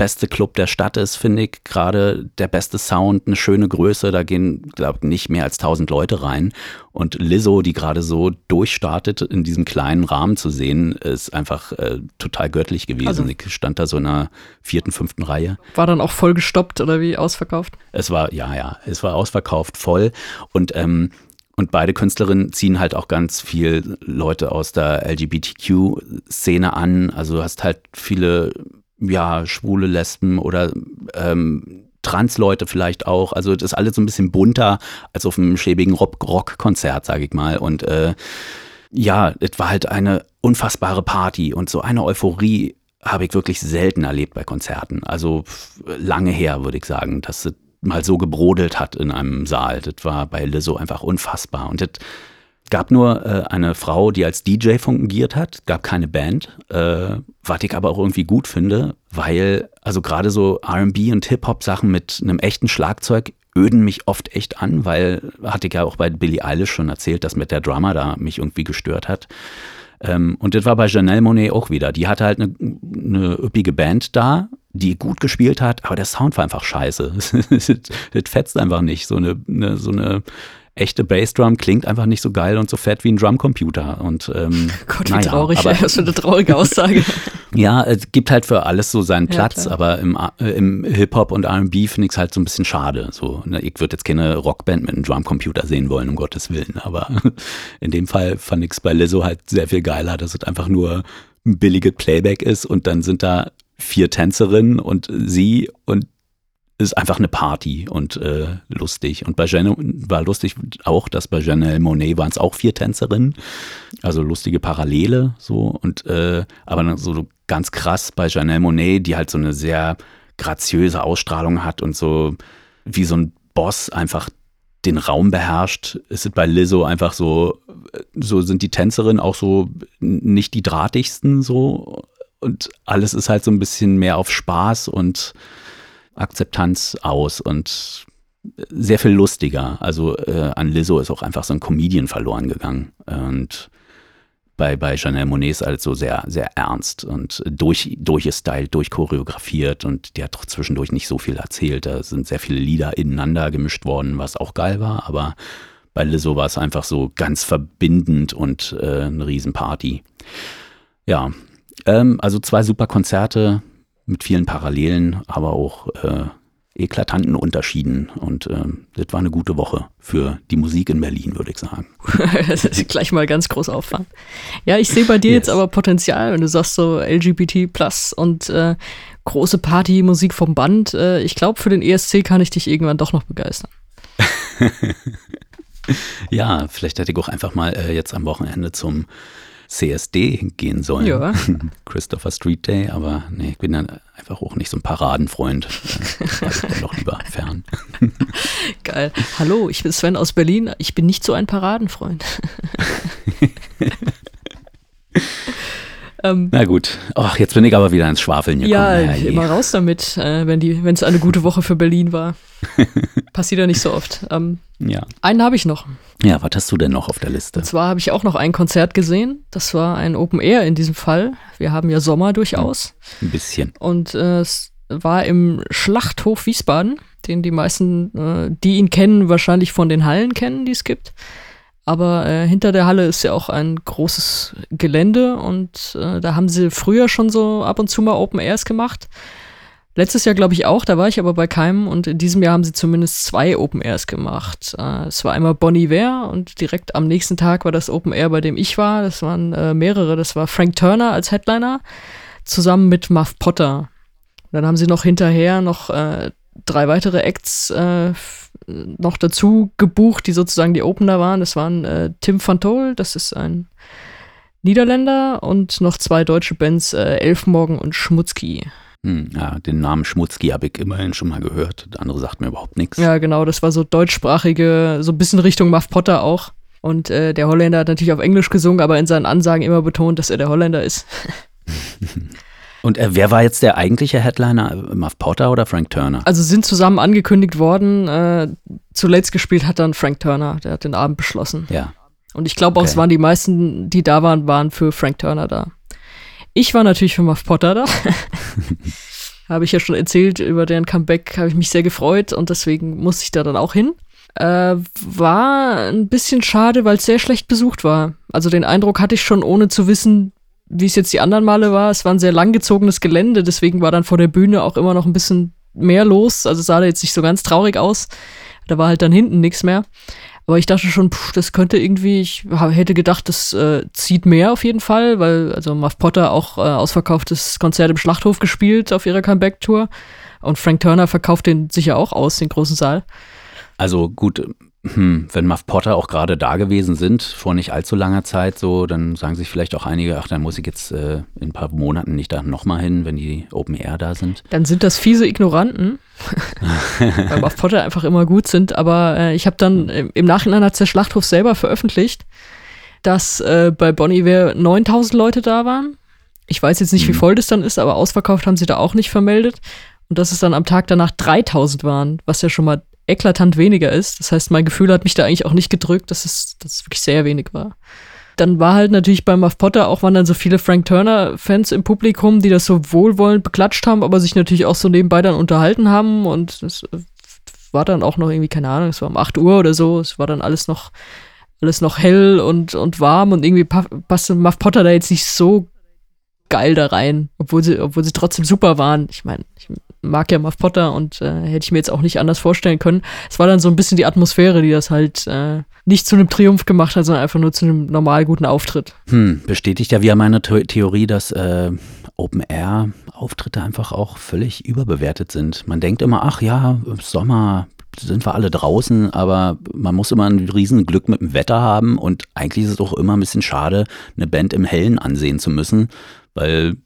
beste Club der Stadt ist, finde ich. Gerade der beste Sound, eine schöne Größe, da gehen, glaube ich, nicht mehr als 1000 Leute rein. Und Lizzo, die gerade so durchstartet, in diesem kleinen Rahmen zu sehen, ist einfach äh, total göttlich gewesen. Also, ich stand da so in einer vierten, fünften Reihe. War dann auch voll gestoppt oder wie ausverkauft? Es war, ja, ja, es war ausverkauft, voll. Und ähm, und beide Künstlerinnen ziehen halt auch ganz viel Leute aus der LGBTQ-Szene an. Also du hast halt viele ja, schwule Lesben oder ähm, Trans-Leute vielleicht auch. Also das ist alles so ein bisschen bunter als auf einem schäbigen Rock-Konzert, sage ich mal. Und äh, ja, es war halt eine unfassbare Party und so eine Euphorie habe ich wirklich selten erlebt bei Konzerten. Also lange her, würde ich sagen, dass es mal so gebrodelt hat in einem Saal. Das war bei Lizzo einfach unfassbar. Und das gab nur äh, eine Frau, die als DJ fungiert hat, gab keine Band, äh, was ich aber auch irgendwie gut finde, weil also gerade so RB und Hip-Hop-Sachen mit einem echten Schlagzeug öden mich oft echt an, weil hatte ich ja auch bei Billie Eilish schon erzählt, dass mit der Drummer da mich irgendwie gestört hat. Ähm, und das war bei Janelle Monet auch wieder. Die hatte halt eine, eine üppige Band da, die gut gespielt hat, aber der Sound war einfach scheiße. das fetzt einfach nicht. So eine, eine so eine echte Bassdrum klingt einfach nicht so geil und so fett wie ein Drumcomputer. Und ähm, Gott, wie naja, traurig, aber, das ist eine traurige Aussage. ja, es gibt halt für alles so seinen Platz, ja, aber im, äh, im Hip-Hop und RB finde ich es halt so ein bisschen schade. So, ne, ich würde jetzt keine Rockband mit einem Drumcomputer sehen wollen, um Gottes Willen. Aber in dem Fall fand ich es bei Lizzo halt sehr viel geiler, dass es einfach nur ein billiges Playback ist und dann sind da vier Tänzerinnen und sie und ist einfach eine Party und äh, lustig. Und bei Janelle war lustig auch, dass bei Janelle Monet waren es auch vier Tänzerinnen. Also lustige Parallele so. Und äh, aber so ganz krass bei Janelle Monet, die halt so eine sehr graziöse Ausstrahlung hat und so wie so ein Boss einfach den Raum beherrscht, ist es bei Lizzo einfach so, so sind die Tänzerinnen auch so nicht die drahtigsten so und alles ist halt so ein bisschen mehr auf Spaß und Akzeptanz aus und sehr viel lustiger. Also äh, an Lizzo ist auch einfach so ein Comedian verloren gegangen. Und bei, bei Chanel Monet ist halt so sehr, sehr ernst und durch, durchgestylt, durchchoreografiert und die hat doch zwischendurch nicht so viel erzählt. Da sind sehr viele Lieder ineinander gemischt worden, was auch geil war, aber bei Lizzo war es einfach so ganz verbindend und äh, eine Riesenparty. Ja, ähm, also zwei super Konzerte, mit vielen Parallelen, aber auch äh, eklatanten Unterschieden. Und äh, das war eine gute Woche für die Musik in Berlin, würde ich sagen. das ist gleich mal ganz groß auffahren. Ja, ich sehe bei dir yes. jetzt aber Potenzial, wenn du sagst so LGBT plus und äh, große Partymusik vom Band. Äh, ich glaube, für den ESC kann ich dich irgendwann doch noch begeistern. ja, vielleicht hätte ich auch einfach mal äh, jetzt am Wochenende zum CSD gehen sollen. Ja. Christopher Street Day, aber nee, ich bin dann einfach auch nicht so ein Paradenfreund. Äh, ich dann doch lieber fern. Geil. Hallo, ich bin Sven aus Berlin. Ich bin nicht so ein Paradenfreund. Ähm, Na gut, Ach, jetzt bin ich aber wieder ins Schwafeln gekommen. Ja, ja immer raus damit, äh, wenn es eine gute Woche für Berlin war. Passiert ja nicht so oft. Ähm, ja. Einen habe ich noch. Ja, was hast du denn noch auf der Liste? Und zwar habe ich auch noch ein Konzert gesehen. Das war ein Open Air in diesem Fall. Wir haben ja Sommer durchaus. Ein bisschen. Und äh, es war im Schlachthof Wiesbaden, den die meisten, äh, die ihn kennen, wahrscheinlich von den Hallen kennen, die es gibt. Aber äh, hinter der Halle ist ja auch ein großes Gelände und äh, da haben sie früher schon so ab und zu mal Open Airs gemacht. Letztes Jahr glaube ich auch, da war ich aber bei keinem und in diesem Jahr haben sie zumindest zwei Open Airs gemacht. Äh, es war einmal Bonnie Ware und direkt am nächsten Tag war das Open Air, bei dem ich war. Das waren äh, mehrere. Das war Frank Turner als Headliner zusammen mit Muff Potter. Und dann haben sie noch hinterher noch äh, drei weitere Acts äh, noch dazu gebucht, die sozusagen die Opener waren. Das waren äh, Tim van Tol, das ist ein Niederländer, und noch zwei deutsche Bands, äh, Elfmorgen und Schmutzki. Hm, ja, den Namen Schmutzki habe ich immerhin schon mal gehört. Der andere sagt mir überhaupt nichts. Ja, genau, das war so deutschsprachige, so ein bisschen Richtung Muff Potter auch. Und äh, der Holländer hat natürlich auf Englisch gesungen, aber in seinen Ansagen immer betont, dass er der Holländer ist. Und äh, wer war jetzt der eigentliche Headliner? Muff Potter oder Frank Turner? Also sind zusammen angekündigt worden. Äh, zuletzt gespielt hat dann Frank Turner, der hat den Abend beschlossen. Ja. Und ich glaube auch, Okay. es waren die meisten, die da waren, waren für Frank Turner da. Ich war natürlich für Muff Potter da. habe ich ja schon erzählt, über deren Comeback habe ich mich sehr gefreut und deswegen musste ich da dann auch hin. Äh, war ein bisschen schade, weil es sehr schlecht besucht war. Also den Eindruck hatte ich schon, ohne zu wissen, wie es jetzt die anderen Male war. Es war ein sehr langgezogenes Gelände, deswegen war dann vor der Bühne auch immer noch ein bisschen mehr los. Also sah da jetzt nicht so ganz traurig aus. Da war halt dann hinten nichts mehr. Aber ich dachte schon, pff, das könnte irgendwie, ich hätte gedacht, das äh, zieht mehr auf jeden Fall, weil also Muff Potter auch äh, ausverkauftes Konzert im Schlachthof gespielt auf ihrer Comeback-Tour. Und Frank Turner verkauft den sicher auch aus, den großen Saal. Also gut, hm, wenn Muff Potter auch gerade da gewesen sind, vor nicht allzu langer Zeit, so, dann sagen sich vielleicht auch einige, ach, dann muss ich jetzt äh, in ein paar Monaten nicht da nochmal hin, wenn die Open Air da sind. Dann sind das fiese Ignoranten, weil Muff Potter einfach immer gut sind. Aber äh, ich habe dann im, im Nachhinein hat der Schlachthof selber veröffentlicht, dass äh, bei Bon Iver 9000 Leute da waren. Ich weiß jetzt nicht, wie Mhm. voll das dann ist, aber ausverkauft haben sie da auch nicht vermeldet. Und dass es dann am Tag danach 3000 waren, was ja schon mal eklatant weniger ist. Das heißt, mein Gefühl hat mich da eigentlich auch nicht gedrückt, dass es, dass es wirklich sehr wenig war. Dann war halt natürlich bei Muff Potter auch waren dann so viele Frank Turner-Fans im Publikum, die das so wohlwollend beklatscht haben, aber sich natürlich auch so nebenbei dann unterhalten haben. Und das äh, war dann auch noch irgendwie, keine Ahnung, es war um 8 Uhr oder so. Es war dann alles noch, alles noch hell und, und warm und irgendwie pa- passte Muff Potter da jetzt nicht so geil da rein, obwohl sie, obwohl sie trotzdem super waren. Ich meine, ich mag ja Muff Potter und äh, hätte ich mir jetzt auch nicht anders vorstellen können. Es war dann so ein bisschen die Atmosphäre, die das halt äh, nicht zu einem Triumph gemacht hat, sondern einfach nur zu einem normal guten Auftritt. Hm, bestätigt ja wieder meine The Theorie, dass äh, Open Air Auftritte einfach auch völlig überbewertet sind. Man denkt immer, ach ja, im Sommer sind wir alle draußen, aber man muss immer ein riesen Glück mit dem Wetter haben und eigentlich ist es auch immer ein bisschen schade, eine Band im Hellen ansehen zu müssen, weil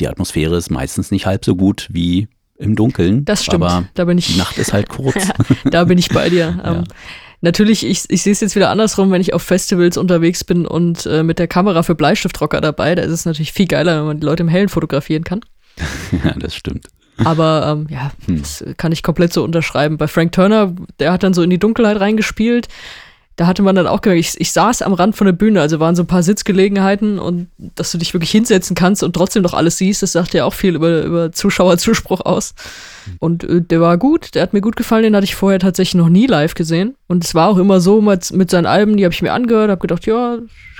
die Atmosphäre ist meistens nicht halb so gut wie im Dunkeln. Das stimmt. Aber da bin die ich, Nacht ist halt kurz. da bin ich bei dir. Ja. Ähm, Natürlich, ich, ich sehe es jetzt wieder andersrum, wenn ich auf Festivals unterwegs bin und äh, mit der Kamera für Bleistiftrocker dabei. Da ist es natürlich viel geiler, wenn man die Leute im Hellen fotografieren kann. ja, das stimmt. Aber ähm, ja, Hm. das kann ich komplett so unterschreiben. Bei Frank Turner, der hat dann so in die Dunkelheit reingespielt. Da hatte man dann auch gemerkt, ich, ich saß am Rand von der Bühne, also waren so ein paar Sitzgelegenheiten und dass du dich wirklich hinsetzen kannst und trotzdem noch alles siehst, das sagt ja auch viel über, über Zuschauerzuspruch aus. Und äh, der war gut, der hat mir gut gefallen, den hatte ich vorher tatsächlich noch nie live gesehen. Und es war auch immer so mit, mit seinen Alben, die habe ich mir angehört, habe gedacht, ja,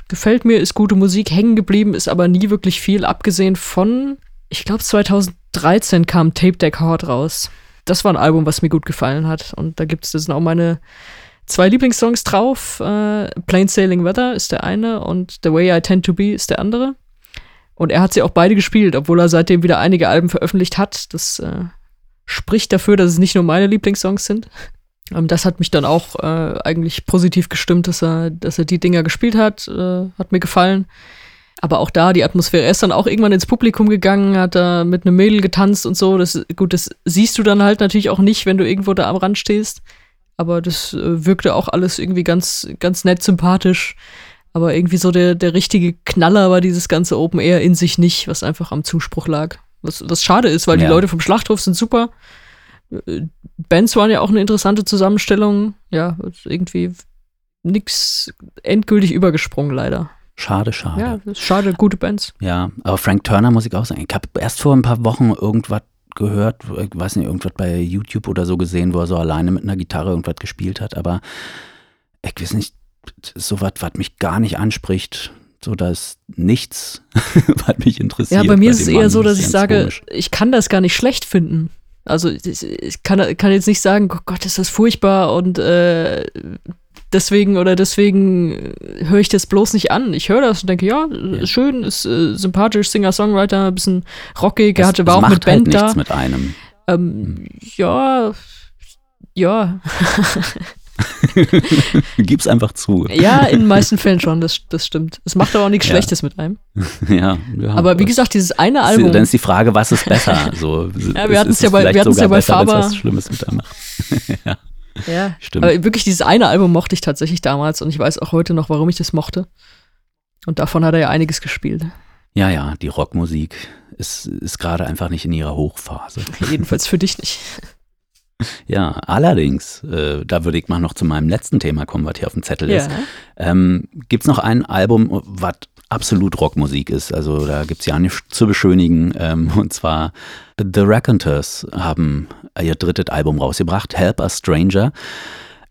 gefällt mir, ist gute Musik, hängen geblieben, ist aber nie wirklich viel, abgesehen von, ich glaube 2013 kam Tape Deck Hard raus. Das war ein Album, was mir gut gefallen hat. Und da gibt es, das sind auch meine zwei Lieblingssongs drauf. Äh, Plain Sailing Weather ist der eine und The Way I Tend to Be ist der andere. Und er hat sie auch beide gespielt, obwohl er seitdem wieder einige Alben veröffentlicht hat. Das äh, spricht dafür, dass es nicht nur meine Lieblingssongs sind. Ähm, das hat mich dann auch äh, eigentlich positiv gestimmt, dass er, dass er die Dinger gespielt hat. Äh, hat mir gefallen. Aber auch da die Atmosphäre. Er ist dann auch irgendwann ins Publikum gegangen, hat da mit einem Mädel getanzt und so. Das, gut, das siehst du dann halt natürlich auch nicht, wenn du irgendwo da am Rand stehst. Aber das äh, wirkte auch alles irgendwie ganz, ganz nett sympathisch. Aber irgendwie so der, der richtige Knaller war dieses ganze Open Air in sich nicht, was einfach am Zuspruch lag. Was, was schade ist, weil Ja. die Leute vom Schlachthof sind super. Äh, Bands waren ja auch eine interessante Zusammenstellung. Ja, irgendwie nix endgültig übergesprungen, leider. Schade, schade. Ja, schade, gute Bands. Ja, aber Frank Turner muss ich auch sagen. Ich habe erst vor ein paar Wochen irgendwas gehört, ich weiß nicht, irgendwas bei YouTube oder so gesehen, wo er so alleine mit einer Gitarre irgendwas gespielt hat, aber ich weiß nicht, sowas, was mich gar nicht anspricht. So, da ist nichts, was mich interessiert. Ja, bei mir ist dem es eher Mann. so, dass ich sage, komisch. ich kann das gar nicht schlecht finden. Also ich, ich kann, kann jetzt nicht sagen, oh Gott, ist das furchtbar und äh, deswegen oder deswegen höre ich das bloß nicht an. Ich höre das und denke, ja, ist schön, ist äh, sympathisch, Singer-Songwriter, ein bisschen rockig, er Es- hatte, es war auch mit halt Band da. nichts mit einem. Ähm, ja, ja, Gib's einfach zu. ja, in den meisten Fällen schon, das, das stimmt. Es macht aber auch nichts Ja. Schlechtes mit einem. ja, ja, Aber wie gesagt, dieses eine Dann Album, ist die Frage, was ist besser? So, Ja, wir hatten's ist ja bei- wir ja bei Faber. was Schlimmes mit einem macht. Ja, Stimmt. Aber wirklich dieses eine Album mochte ich tatsächlich damals und ich weiß auch heute noch, warum ich das mochte. Und davon hat er ja einiges gespielt. Ja, ja, die Rockmusik ist, ist gerade einfach nicht in ihrer Hochphase. Jedenfalls für dich nicht. Ja, allerdings, äh, da würde ich mal noch zu meinem letzten Thema kommen, was hier auf dem Zettel ist. Ja. Ähm, Gibt es noch ein Album, was absolut Rockmusik ist? Also da gibt es ja nichts zu beschönigen. Ähm, und zwar The Raconteurs haben ihr drittes Album rausgebracht, Help a Stranger.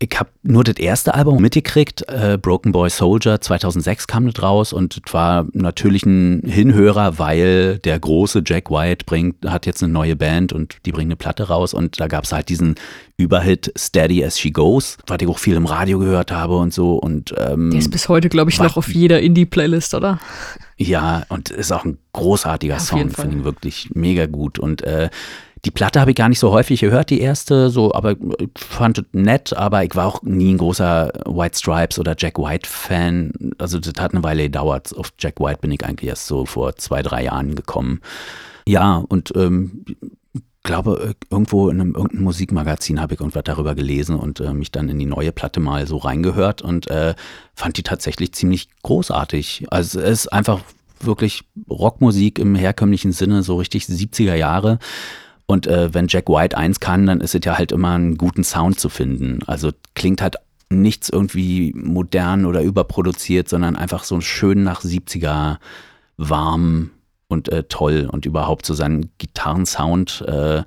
Ich habe nur das erste Album mitgekriegt, äh, Broken Boy Soldier, 2006 kam das raus und war natürlich ein Hinhörer, weil der große Jack White bringt, hat jetzt eine neue Band und die bringen eine Platte raus und da gab es halt diesen Überhit Steady as She Goes, was ich auch viel im Radio gehört habe und so und ähm, Der ist bis heute, glaube ich, noch auf jeder Indie-Playlist, oder? ja, und ist auch ein großartiger Auf Song, finde ich wirklich mega gut. Und äh, die Platte habe ich gar nicht so häufig gehört, die erste, so, aber fand es nett, aber ich war auch nie ein großer White Stripes oder Jack White-Fan. Also das hat eine Weile gedauert. Auf Jack White bin ich eigentlich erst so vor zwei, drei Jahren gekommen. Ja, und ähm, glaube, irgendwo in einem irgendeinem Musikmagazin habe ich irgendwas darüber gelesen und äh, mich dann in die neue Platte mal so reingehört und äh, fand die tatsächlich ziemlich großartig. Also es ist einfach wirklich Rockmusik im herkömmlichen Sinne, so richtig 70er Jahre. Und äh, wenn Jack White eins kann, dann ist es ja halt immer einen guten Sound zu finden. Also klingt halt nichts irgendwie modern oder überproduziert, sondern einfach so schön nach 70er warm und äh, toll und überhaupt so seinen Gitarrensound. Äh,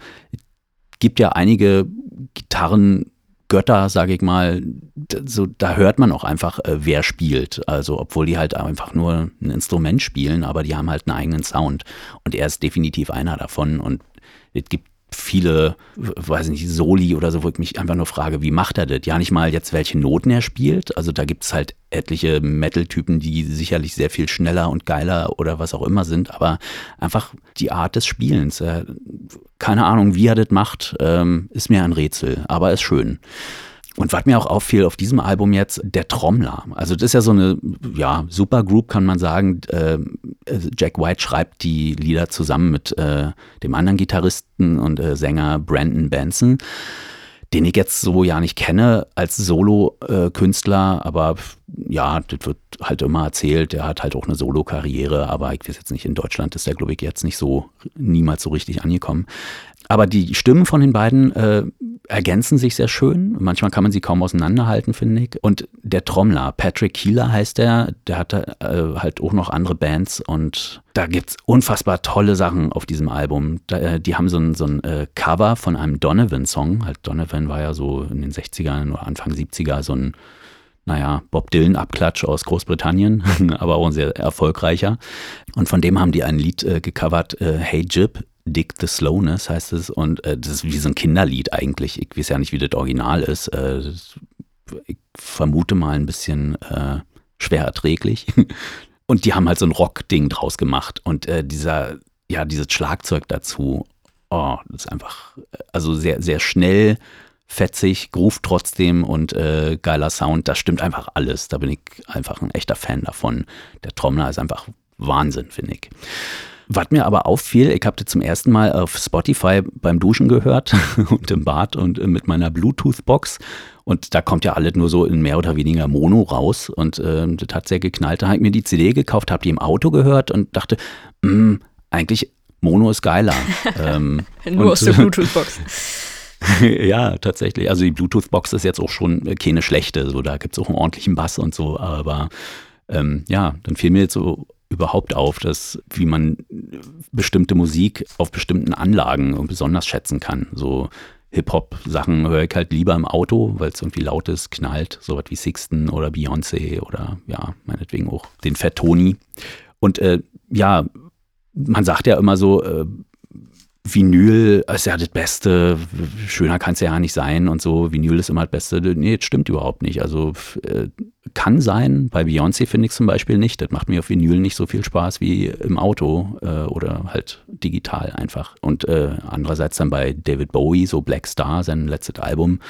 gibt ja einige Gitarrengötter, sage ich mal, so, da hört man auch einfach, äh, wer spielt. Also, obwohl die halt einfach nur ein Instrument spielen, aber die haben halt einen eigenen Sound. Und er ist definitiv einer davon. Und es gibt viele, weiß nicht, Soli oder so, wo ich mich einfach nur frage, wie macht er das? Ja, nicht mal jetzt, welche Noten er spielt. Also da gibt es halt etliche Metal-Typen, die sicherlich sehr viel schneller und geiler oder was auch immer sind, aber einfach die Art des Spielens. Äh, keine Ahnung, wie er das macht, ähm, ist mir ein Rätsel, aber ist schön. Und was mir auch auffiel auf diesem Album jetzt, der Trommler. Also das ist ja so eine, ja, Supergroup kann man sagen. Äh, Jack White schreibt die Lieder zusammen mit äh, dem anderen Gitarristen und äh, Sänger Brandon Benson, den ich jetzt so ja nicht kenne als Solo-Künstler, aber ja, das wird halt immer erzählt. Der hat halt auch eine Solo-Karriere, aber ich weiß jetzt nicht, in Deutschland ist der, glaube ich, jetzt nicht so, niemals so richtig angekommen. Aber die Stimmen von den beiden äh, ergänzen sich sehr schön. Manchmal kann man sie kaum auseinanderhalten, finde ich. Und der Trommler, Patrick Keeler heißt der, der hatte äh, halt auch noch andere Bands und da gibt's unfassbar tolle Sachen auf diesem Album. Da, äh, die haben so ein, so ein äh, Cover von einem Donovan-Song. Halt Donovan war ja so in den 60ern oder Anfang 70er so ein naja, Bob Dylan-Abklatsch aus Großbritannien, aber auch ein sehr erfolgreicher. Und von dem haben die ein Lied äh, gecovert, äh, Hey Jib, Dig the Slowness heißt es. Und äh, das ist wie so ein Kinderlied eigentlich. Ich weiß ja nicht, wie das Original ist. Äh, ich vermute mal ein bisschen äh, schwer erträglich. Und die haben halt so ein Rock-Ding draus gemacht. Und äh, dieser, ja, dieses Schlagzeug dazu, oh, das ist einfach, äh, also sehr, sehr schnell, fetzig, groove trotzdem und äh, geiler Sound. Das stimmt einfach alles. Da bin ich einfach ein echter Fan davon. Der Trommler ist einfach Wahnsinn, finde ich. Was mir aber auffiel, ich habe das zum ersten Mal auf Spotify beim Duschen gehört und im Bad und äh, mit meiner Bluetooth-Box. Und da kommt ja alles nur so in mehr oder weniger Mono raus. Und äh, das hat sehr geknallt. Da habe ich mir die CD gekauft, habe die im Auto gehört und dachte, "Mm, eigentlich Mono ist geiler. ähm, Nur aus der Bluetooth-Box. ja, tatsächlich. Also die Bluetooth-Box ist jetzt auch schon äh, keine schlechte. So, da gibt es auch einen ordentlichen Bass und so. Aber ähm, ja, dann fiel mir jetzt so überhaupt auf, dass wie man bestimmte Musik auf bestimmten Anlagen besonders schätzen kann. So Hip-Hop-Sachen höre ich halt lieber im Auto, weil es irgendwie laut ist, knallt, sowas wie Sixten oder Beyoncé oder ja, meinetwegen auch den Fat Tony. Und äh, ja, man sagt ja immer so, äh, Vinyl ist ja das Beste, schöner kann es ja nicht sein und so, Vinyl ist immer das Beste. Nee, das stimmt überhaupt nicht. Also äh, kann sein, bei Beyoncé finde ich zum Beispiel nicht. Das macht mir auf Vinyl nicht so viel Spaß wie im Auto äh, oder halt digital einfach. Und äh, andererseits dann bei David Bowie, so Black Star, sein letztes Album,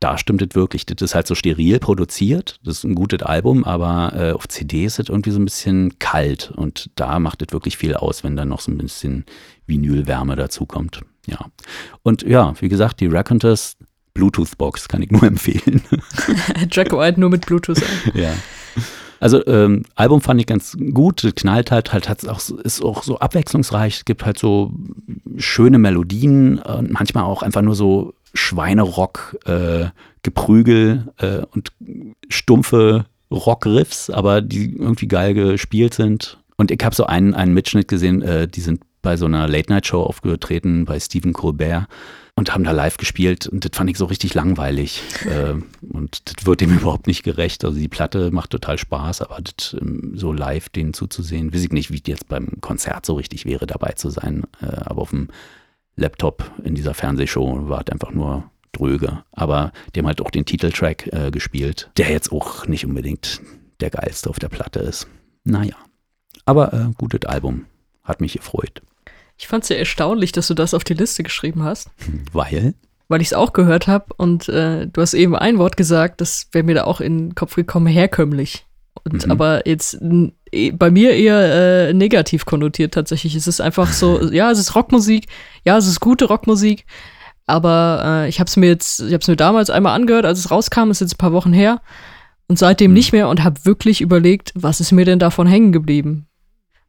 da stimmt es wirklich. Das ist halt so steril produziert. Das ist ein gutes Album, aber äh, auf CD ist es irgendwie so ein bisschen kalt. Und da macht es wirklich viel aus, wenn dann noch so ein bisschen Vinylwärme dazukommt. Ja. Und ja, wie gesagt, die Raconteurs Bluetooth-Box kann ich nur empfehlen. Jack White nur mit Bluetooth. ja. Also ähm, Album fand ich ganz gut, knallt halt, halt hat's auch, ist auch so abwechslungsreich. Es gibt halt so schöne Melodien und manchmal auch einfach nur so Schweinerock, äh, Geprügel äh, und stumpfe Rockriffs, aber die irgendwie geil gespielt sind. Und ich habe so einen, einen Mitschnitt gesehen, äh, die sind bei so einer Late-Night-Show aufgetreten bei Stephen Colbert und haben da live gespielt und das fand ich so richtig langweilig äh, und das wird dem überhaupt nicht gerecht. Also die Platte macht total Spaß, aber das, ähm, so live denen zuzusehen, weiß ich nicht, wie jetzt beim Konzert so richtig wäre, dabei zu sein. Äh, aber auf dem Laptop in dieser Fernsehshow war es einfach nur dröge. Aber die haben halt auch den Titeltrack äh, gespielt, der jetzt auch nicht unbedingt der geilste auf der Platte ist. Naja, aber äh, gutes Album. Hat mich gefreut. Ich fand es ja erstaunlich, dass du das auf die Liste geschrieben hast. Weil? Weil ich es auch gehört habe und äh, du hast eben ein Wort gesagt, das wäre mir da auch in den Kopf gekommen, herkömmlich. Und mhm. aber jetzt bei mir eher äh, negativ konnotiert tatsächlich. Es ist einfach so, ja, es ist Rockmusik, ja, es ist gute Rockmusik, aber äh, ich habe es mir jetzt, ich habe es mir damals einmal angehört, als es rauskam, ist jetzt ein paar Wochen her und seitdem mhm. nicht mehr und habe wirklich überlegt, was ist mir denn davon hängen geblieben?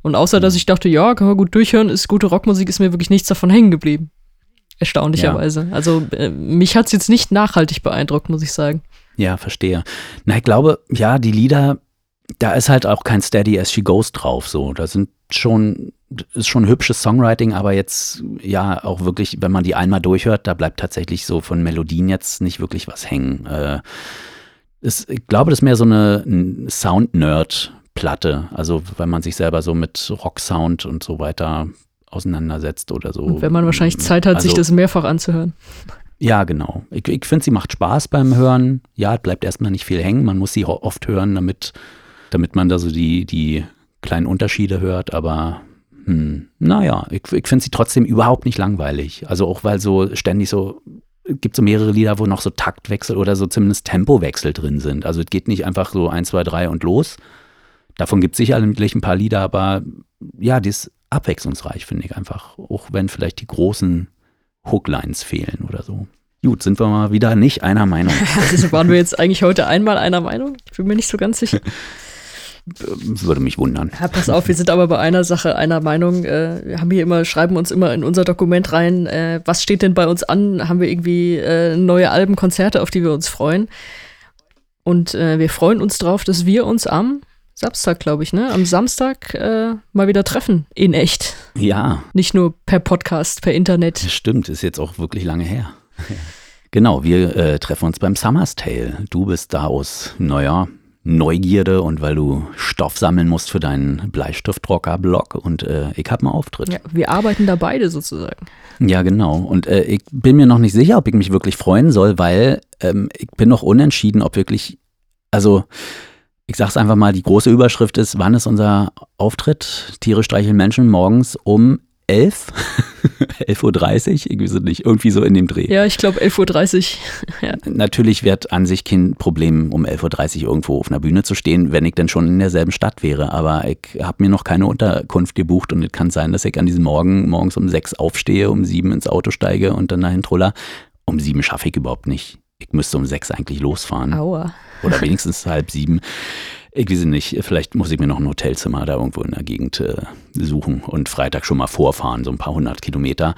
Und außer, dass mhm. ich dachte, ja, kann man gut durchhören, ist gute Rockmusik, ist mir wirklich nichts davon hängen geblieben. Erstaunlicherweise. Ja. Also äh, mich hat es jetzt nicht nachhaltig beeindruckt, muss ich sagen. Ja, verstehe. Na, ich glaube, ja, die Lieder, da ist halt auch kein Steady as she goes drauf. So, da sind schon, ist schon hübsches Songwriting, aber jetzt, ja, auch wirklich, wenn man die einmal durchhört, da bleibt tatsächlich so von Melodien jetzt nicht wirklich was hängen. Äh, ist, ich glaube, das ist mehr so eine Sound-Nerd- Platte. Also wenn man sich selber so mit Rocksound und so weiter auseinandersetzt oder so. Und wenn man wahrscheinlich Zeit hat, also, sich das mehrfach anzuhören. Ja, genau. Ich, ich finde, sie macht Spaß beim Hören. Ja, bleibt erstmal nicht viel hängen. Man muss sie oft hören, damit, damit man da so die, die kleinen Unterschiede hört. Aber hm, naja, ich, ich finde sie trotzdem überhaupt nicht langweilig. Also auch weil so ständig so gibt so mehrere Lieder, wo noch so Taktwechsel oder so zumindest Tempowechsel drin sind. Also es geht nicht einfach so eins, zwei, drei und los, Davon gibt es sicherlich ein paar Lieder, aber ja, die ist abwechslungsreich, finde ich einfach. Auch wenn vielleicht die großen Hooklines fehlen oder so. Gut, sind wir mal wieder nicht einer Meinung. also waren wir jetzt eigentlich heute einmal einer Meinung? Ich bin mir nicht so ganz sicher. Würde mich wundern. Ja, pass auf, wir sind aber bei einer Sache einer Meinung. Äh, wir haben hier immer, schreiben uns immer in unser Dokument rein, äh, was steht denn bei uns an? Haben wir irgendwie äh, neue Alben, Konzerte, auf die wir uns freuen? Und wir freuen uns drauf, dass wir uns am Samstag, glaube ich, ne? Am Samstag äh, mal wieder treffen. In echt. Ja. Nicht nur per Podcast, per Internet. Stimmt, ist jetzt auch wirklich lange her. genau, wir äh, treffen uns beim Summer's Tale. Du bist da aus, naja, Neugierde und weil du Stoff sammeln musst für deinen Bleistiftrocker-Blog und äh, ich habe einen Auftritt. Ja, wir arbeiten da beide sozusagen. Ja, genau. Und äh, ich bin mir noch nicht sicher, ob ich mich wirklich freuen soll, weil ähm, ich bin noch unentschieden, ob wirklich, also ich sag's einfach mal, die große Überschrift ist, wann ist unser Auftritt? Tiere streicheln Menschen morgens um 11? 11.30 Uhr? Irgendwie so nicht, irgendwie so in dem Dreh. Ja, ich glaube 11.30 Uhr. ja. Natürlich wird an sich kein Problem, um 11.30 Uhr irgendwo auf einer Bühne zu stehen, wenn ich denn schon in derselben Stadt wäre. Aber ich habe mir noch keine Unterkunft gebucht und es kann sein, dass ich an diesem Morgen morgens um 6 aufstehe, um 7 ins Auto steige und dann dahin truller. Um 7 schaffe ich überhaupt nicht. Ich müsste um 6 eigentlich losfahren. Aua. Oder wenigstens halb sieben. Ich weiß nicht, vielleicht muss ich mir noch ein Hotelzimmer da irgendwo in der Gegend äh, suchen und Freitag schon mal vorfahren, so ein paar hundert Kilometer.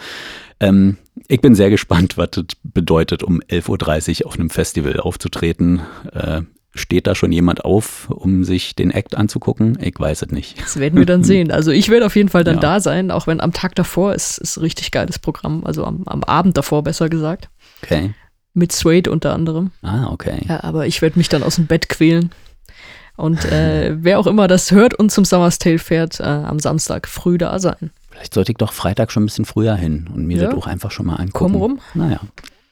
Ähm, ich bin sehr gespannt, was das bedeutet, um 11.30 Uhr auf einem Festival aufzutreten. Äh, steht da schon jemand auf, um sich den Act anzugucken? Ich weiß es nicht. Das werden wir dann sehen. Also ich werde auf jeden Fall dann ja. da sein, auch wenn am Tag davor ist, ist ein richtig geiles Programm, also am, am Abend davor besser gesagt. Okay. Mit Suede unter anderem. Ah, okay. Ja, aber ich werde mich dann aus dem Bett quälen. Und äh, wer auch immer das hört und zum Summer's Tale fährt, äh, am Samstag früh da sein. Vielleicht sollte ich doch Freitag schon ein bisschen früher hin und mir ja. das auch einfach schon mal angucken. Komm rum. Naja,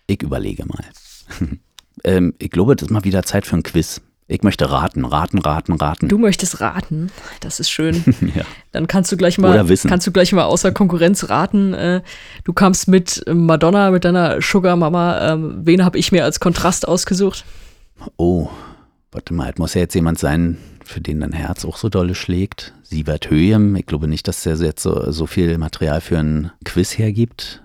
ich überlege mal. ähm, ich glaube, das ist mal wieder Zeit für ein Quiz. Ich möchte raten, raten, raten, raten. Du möchtest raten. Das ist schön. ja. Dann kannst du gleich mal, kannst du gleich mal außer Konkurrenz raten. Äh, du kamst mit Madonna, mit deiner Sugar Mama. Ähm, wen habe ich mir als Kontrast ausgesucht? Oh, warte mal, es muss ja jetzt jemand sein, für den dein Herz auch so dolle schlägt. Siebert Höhem. Ich glaube nicht, dass der jetzt so, so viel Material für ein Quiz hergibt.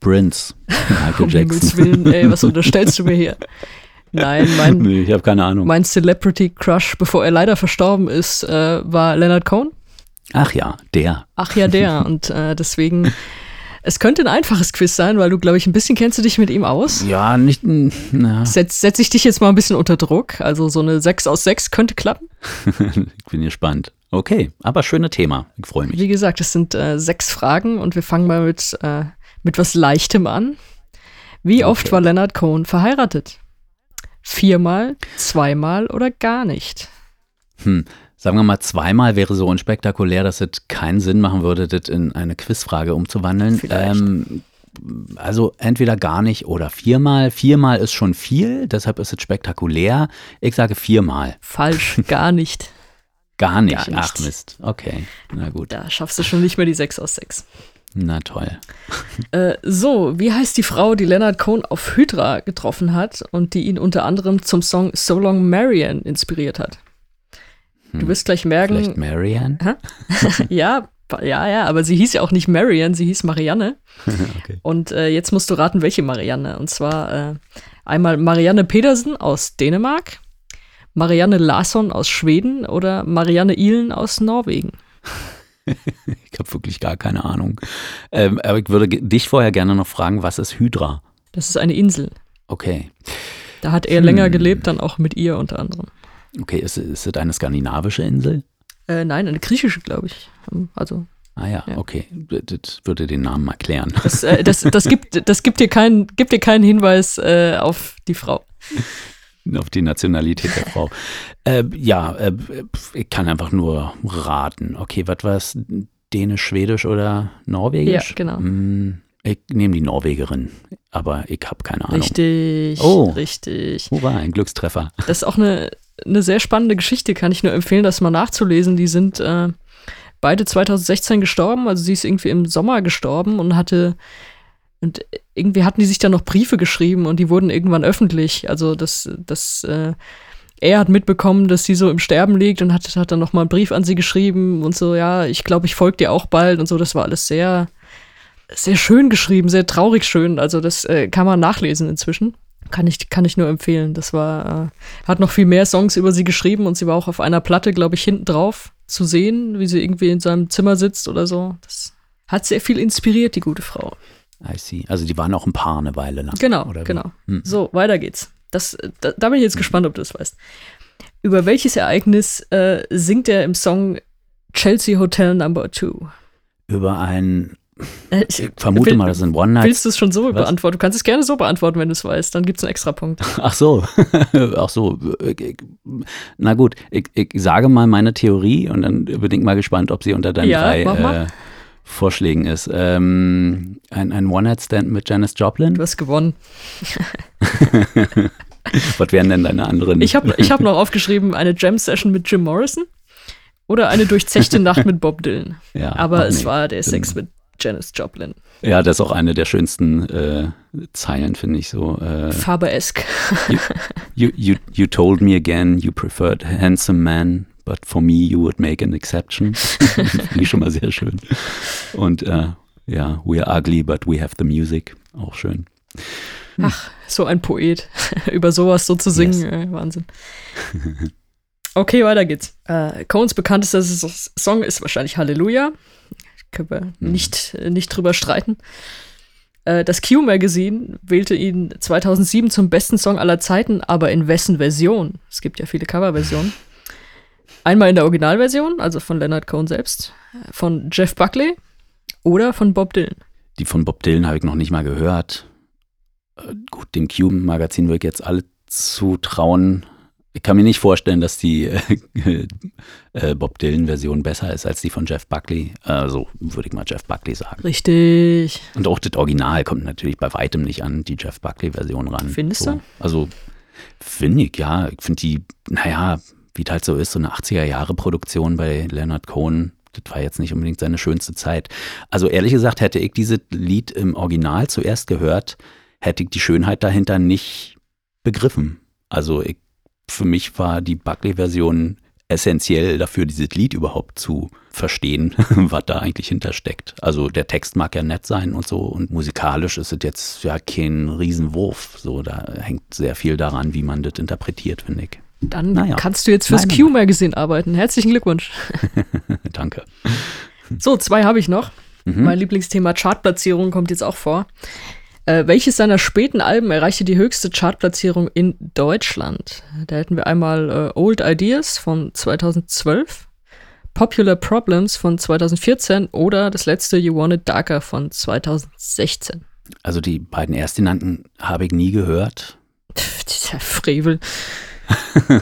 Prince, Michael Jackson. Um Willen, ey, was unterstellst du mir hier? Nein, mein, Nee, ich habe keine Ahnung. mein Celebrity Crush, bevor er leider verstorben ist, äh, war Leonard Cohen. Ach ja, der. Ach ja, der. Und äh, deswegen, es könnte ein einfaches Quiz sein, weil du, glaube ich, ein bisschen kennst du dich mit ihm aus. Ja, nicht. Na, Setz, setz ich dich jetzt mal ein bisschen unter Druck. Also so eine 6 aus 6 könnte klappen. ich bin gespannt. Okay, aber schönes Thema. Ich freue mich. Wie gesagt, es sind äh, sechs Fragen und wir fangen mal mit, äh, mit was Leichtem an. Wie oft Okay. war Leonard Cohen verheiratet? Viermal, zweimal oder gar nicht? Hm. Sagen wir mal, zweimal wäre so unspektakulär, dass es keinen Sinn machen würde, das in eine Quizfrage umzuwandeln. Ähm, also entweder gar nicht oder viermal. Viermal ist schon viel, deshalb ist es spektakulär. Ich sage viermal. Falsch, gar nicht. Gar nicht. Gar nicht. Ach Mist. Okay, na gut. Da schaffst du schon nicht mehr die 6 aus 6. Na toll. Äh, so, wie heißt die Frau, die Leonard Cohen auf Hydra getroffen hat und die ihn unter anderem zum Song So Long Marian inspiriert hat? Du wirst gleich merken, Vielleicht Marianne? ja, ja, ja, aber sie hieß ja auch nicht Marian, sie hieß Marianne. Okay. Und äh, jetzt musst du raten, welche Marianne. Und zwar äh, einmal Marianne Pedersen aus Dänemark, Marianne Larsson aus Schweden oder Marianne Ihlen aus Norwegen. Ich habe wirklich gar keine Ahnung. Ähm, aber ich würde dich vorher gerne noch fragen, was ist Hydra? Das ist eine Insel. Okay. Da hat er Hm. länger gelebt, dann auch mit ihr unter anderem. Okay, ist, ist es eine skandinavische Insel? Äh, nein, eine griechische, glaube ich. Also Ah ja, Ja. okay. Das würde den Namen erklären. das, äh, das, das, gibt, das gibt, dir keinen, gibt dir keinen Hinweis äh, auf die Frau. Auf die Nationalität der Frau. Äh, ja, äh, ich kann einfach nur raten. Okay, was war es? Dänisch, Schwedisch oder Norwegisch? Ja, genau. Hm, ich nehme die Norwegerin, aber ich habe keine Ahnung. Richtig, Oh. richtig. Hurra, ein Glückstreffer. Das ist auch eine, eine sehr spannende Geschichte, kann ich nur empfehlen, das mal nachzulesen. Die sind äh, beide 2016 gestorben, also sie ist irgendwie im Sommer gestorben und hatte und irgendwie hatten die sich dann noch Briefe geschrieben und die wurden irgendwann öffentlich. Also das, das, äh, er hat mitbekommen, dass sie so im Sterben liegt und hat, hat dann noch mal einen Brief an sie geschrieben und so, ja, ich glaube, ich folge dir auch bald und so. Das war alles sehr, sehr schön geschrieben, sehr traurig schön. Also das äh, kann man nachlesen inzwischen. Kann ich, kann ich nur empfehlen. Das war, äh, hat noch viel mehr Songs über sie geschrieben und sie war auch auf einer Platte, glaube ich, hinten drauf zu sehen, wie sie irgendwie in seinem Zimmer sitzt oder so. Das hat sehr viel inspiriert, die gute Frau. I see. Also die waren auch ein Paar eine Weile lang. Genau, genau. Hm. So, weiter geht's. Das, da, da bin ich jetzt gespannt, ob du das weißt. Über welches Ereignis äh, singt er im Song Chelsea Hotel Number Two? Über ein, ich vermute will- mal, das ein One-Night. Willst du es schon so Was? beantworten? Du kannst es gerne so beantworten, wenn du es weißt. Dann gibt es einen extra Punkt. Ach so, ach so. Na gut, ich, ich sage mal meine Theorie und dann bin ich mal gespannt, ob sie unter deinen Ja, drei äh, Vorschlägen ist. Ähm, ein ein One-Night-Stand mit Janis Joplin? Du hast gewonnen. Was wären denn deine anderen? Ich habe ich hab noch aufgeschrieben, eine Jam-Session mit Jim Morrison oder eine durchzechte Nacht mit Bob Dylan. ja, Aber es nee. war der Sex mit Janis Joplin. Ja, das ist auch eine der schönsten äh, Zeilen, finde ich so. Äh, Faber-esque. you, you, you told me again you preferred handsome man, but for me you would make an exception. finde ich schon mal sehr schön. Und äh, ja, we are ugly, but we have the music. Auch schön. Ach, so ein Poet. Über sowas so zu singen, Yes. äh, Wahnsinn. Okay, weiter geht's. Äh, Coens bekanntester Song ist wahrscheinlich Halleluja. Können wir nicht, äh, nicht drüber streiten. Äh, das Q-Magazin wählte ihn 2007 zum besten Song aller Zeiten, aber in wessen Version? Es gibt ja viele Coverversionen. Einmal in der Originalversion, also von Leonard Cohen selbst, von Jeff Buckley oder von Bob Dylan. Die von Bob Dylan habe ich noch nicht mal gehört. Äh, gut, dem Cube-Magazin würde ich jetzt alle zutrauen. Ich kann mir nicht vorstellen, dass die äh, äh, Bob Dylan-Version besser ist als die von Jeff Buckley. Also würde ich mal Jeff Buckley sagen. Richtig. Und auch das Original kommt natürlich bei weitem nicht an die Jeff Buckley-Version ran. Findest so. du? Also finde ich, ja. Ich finde die, naja, wie halt so ist, so eine 80er-Jahre-Produktion bei Leonard Cohen, das war jetzt nicht unbedingt seine schönste Zeit. Also ehrlich gesagt, hätte ich dieses Lied im Original zuerst gehört, hätte ich die Schönheit dahinter nicht begriffen. Also ich, für mich war die Buckley-Version essentiell dafür, dieses Lied überhaupt zu verstehen, was da eigentlich hintersteckt. Also der Text mag ja nett sein und so und musikalisch ist es jetzt ja kein Riesenwurf. So, da hängt sehr viel daran, wie man das interpretiert, finde ich. Dann naja. kannst du jetzt fürs Q-Magazin arbeiten. Herzlichen Glückwunsch. Danke. So, zwei habe ich noch. Mhm. Mein Lieblingsthema Chartplatzierung kommt jetzt auch vor. Äh, welches seiner späten Alben erreichte die höchste Chartplatzierung in Deutschland? Da hätten wir einmal äh, Old Ideas von 2012, Popular Problems von 2014 oder das letzte You Want It Darker von 2016. Also die beiden erstgenannten habe ich nie gehört. Dieser Frevel.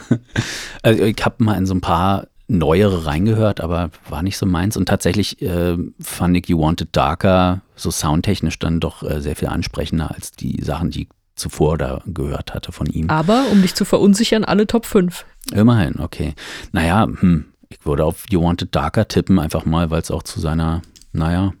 also ich habe mal in so ein paar neuere reingehört, aber war nicht so meins. Und tatsächlich äh, fand ich You Wanted Darker so soundtechnisch dann doch äh, sehr viel ansprechender als die Sachen, die ich zuvor da gehört hatte von ihm. Aber um dich zu verunsichern, alle Top 5. Immerhin, okay. Naja, hm, ich würde auf You Wanted Darker tippen, einfach mal, weil es auch zu seiner, naja,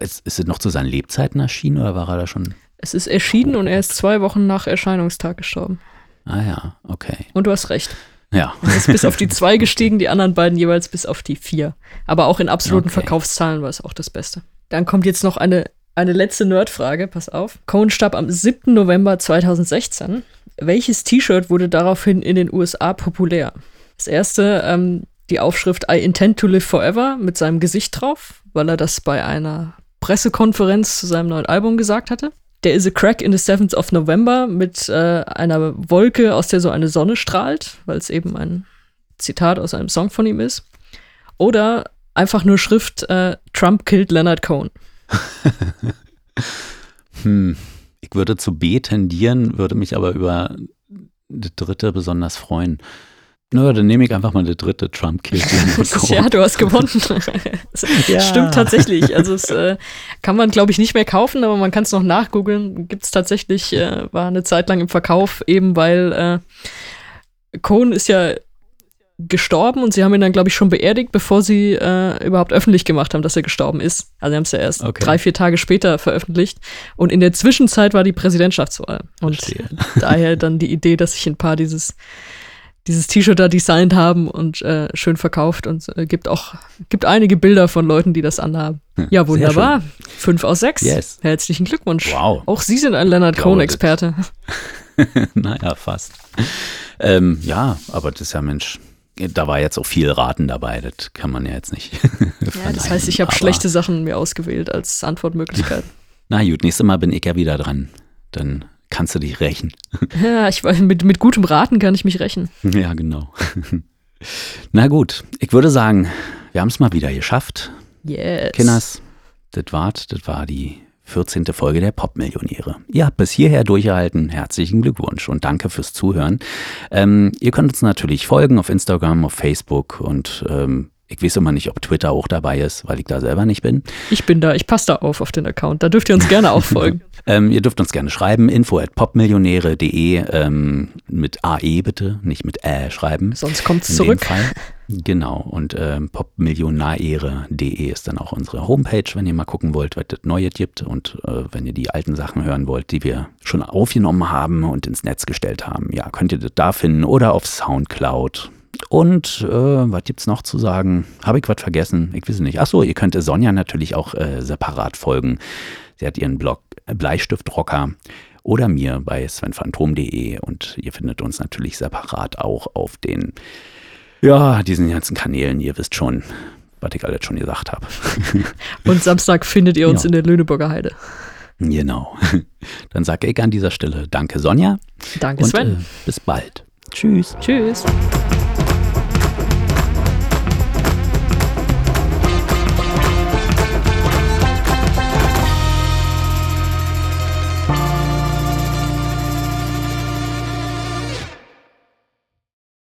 ist, ist es noch zu seinen Lebzeiten erschienen oder war er da schon? Es ist erschienen oh, und er ist zwei Wochen nach Erscheinungstag gestorben. Ah ja, okay. Und du hast recht. Ja. Er ist bis auf die zwei gestiegen, die anderen beiden jeweils bis auf die vier. Aber auch in absoluten okay. Verkaufszahlen war es auch das Beste. Dann kommt jetzt noch eine, eine letzte Nerdfrage, pass auf. Cohen starb am 7. November 2016. Welches T-Shirt wurde daraufhin in den USA populär? Das erste, ähm, die Aufschrift I intend to live forever mit seinem Gesicht drauf, weil er das bei einer Pressekonferenz zu seinem neuen Album gesagt hatte. Der is a crack in the 7th of November mit äh, einer Wolke, aus der so eine Sonne strahlt, weil es eben ein Zitat aus einem Song von ihm ist. Oder einfach nur Schrift äh, Trump killed Leonard Cohen. hm. Ich würde zu B tendieren, würde mich aber über die dritte besonders freuen. Naja, dann nehme ich einfach mal die dritte Trump killt Ja, du hast gewonnen. ja. Stimmt tatsächlich. Also es äh, kann man, glaube ich, nicht mehr kaufen, aber man kann es noch nachgoogeln. Gibt es tatsächlich, äh, war eine Zeit lang im Verkauf, eben weil äh, Cohn ist ja gestorben und sie haben ihn dann, glaube ich, schon beerdigt, bevor sie äh, überhaupt öffentlich gemacht haben, dass er gestorben ist. Also sie haben es ja erst okay. drei, vier Tage später veröffentlicht. Und in der Zwischenzeit war die Präsidentschaftswahl. Und Verstehe. daher dann die Idee, dass sich ein paar dieses dieses T-Shirt da designt haben und äh, schön verkauft und äh, gibt auch gibt einige Bilder von Leuten, die das anhaben. Hm, ja, wunderbar. Fünf aus sechs. Yes. Herzlichen Glückwunsch. Wow. Auch Sie sind ein Leonard Cohen-Experte. naja, fast. Ähm, ja, aber das ist ja Mensch. Da war jetzt auch viel Raten dabei, das kann man ja jetzt nicht. ja, das heißt, ich habe schlechte Sachen mir ausgewählt als Antwortmöglichkeit. Na gut, nächstes Mal bin ich ja wieder dran. Dann kannst du dich rächen. Ja, ich weiß, mit, mit gutem Raten kann ich mich rächen. Ja, genau. Na gut, ich würde sagen, wir haben es mal wieder geschafft. Yes. Kinders, das war, das war die 14. Folge der Popmillionäre. Ihr habt bis hierher durchgehalten. Herzlichen Glückwunsch und danke fürs Zuhören. Ähm, ihr könnt uns natürlich folgen auf Instagram, auf Facebook und ähm, ich weiß immer nicht, ob Twitter auch dabei ist, weil ich da selber nicht bin. Ich bin da, ich passe da auf auf den Account. Da dürft ihr uns gerne auch folgen. ähm, ihr dürft uns gerne schreiben, info at popmillionäre.de ähm, mit AE bitte, nicht mit Ä schreiben. Sonst kommt es zurück. Genau, und ähm, popmillionäre.de ist dann auch unsere Homepage, wenn ihr mal gucken wollt, was das Neue gibt und äh, wenn ihr die alten Sachen hören wollt, die wir schon aufgenommen haben und ins Netz gestellt haben. Ja, könnt ihr das da finden oder auf Soundcloud und äh, was es noch zu sagen? Habe ich was vergessen? Ich weiß nicht. Achso, ihr könnt Sonja natürlich auch äh, separat folgen. Sie hat ihren Blog äh, Bleistiftrocker oder mir bei svenphantom.de und ihr findet uns natürlich separat auch auf den, ja, diesen ganzen Kanälen. Ihr wisst schon, was ich alles schon gesagt habe. und Samstag findet ihr uns ja. in der Lüneburger Heide. Genau. Dann sage ich an dieser Stelle Danke, Sonja. Danke, und, Sven. Äh, bis bald. Tschüss. Tschüss.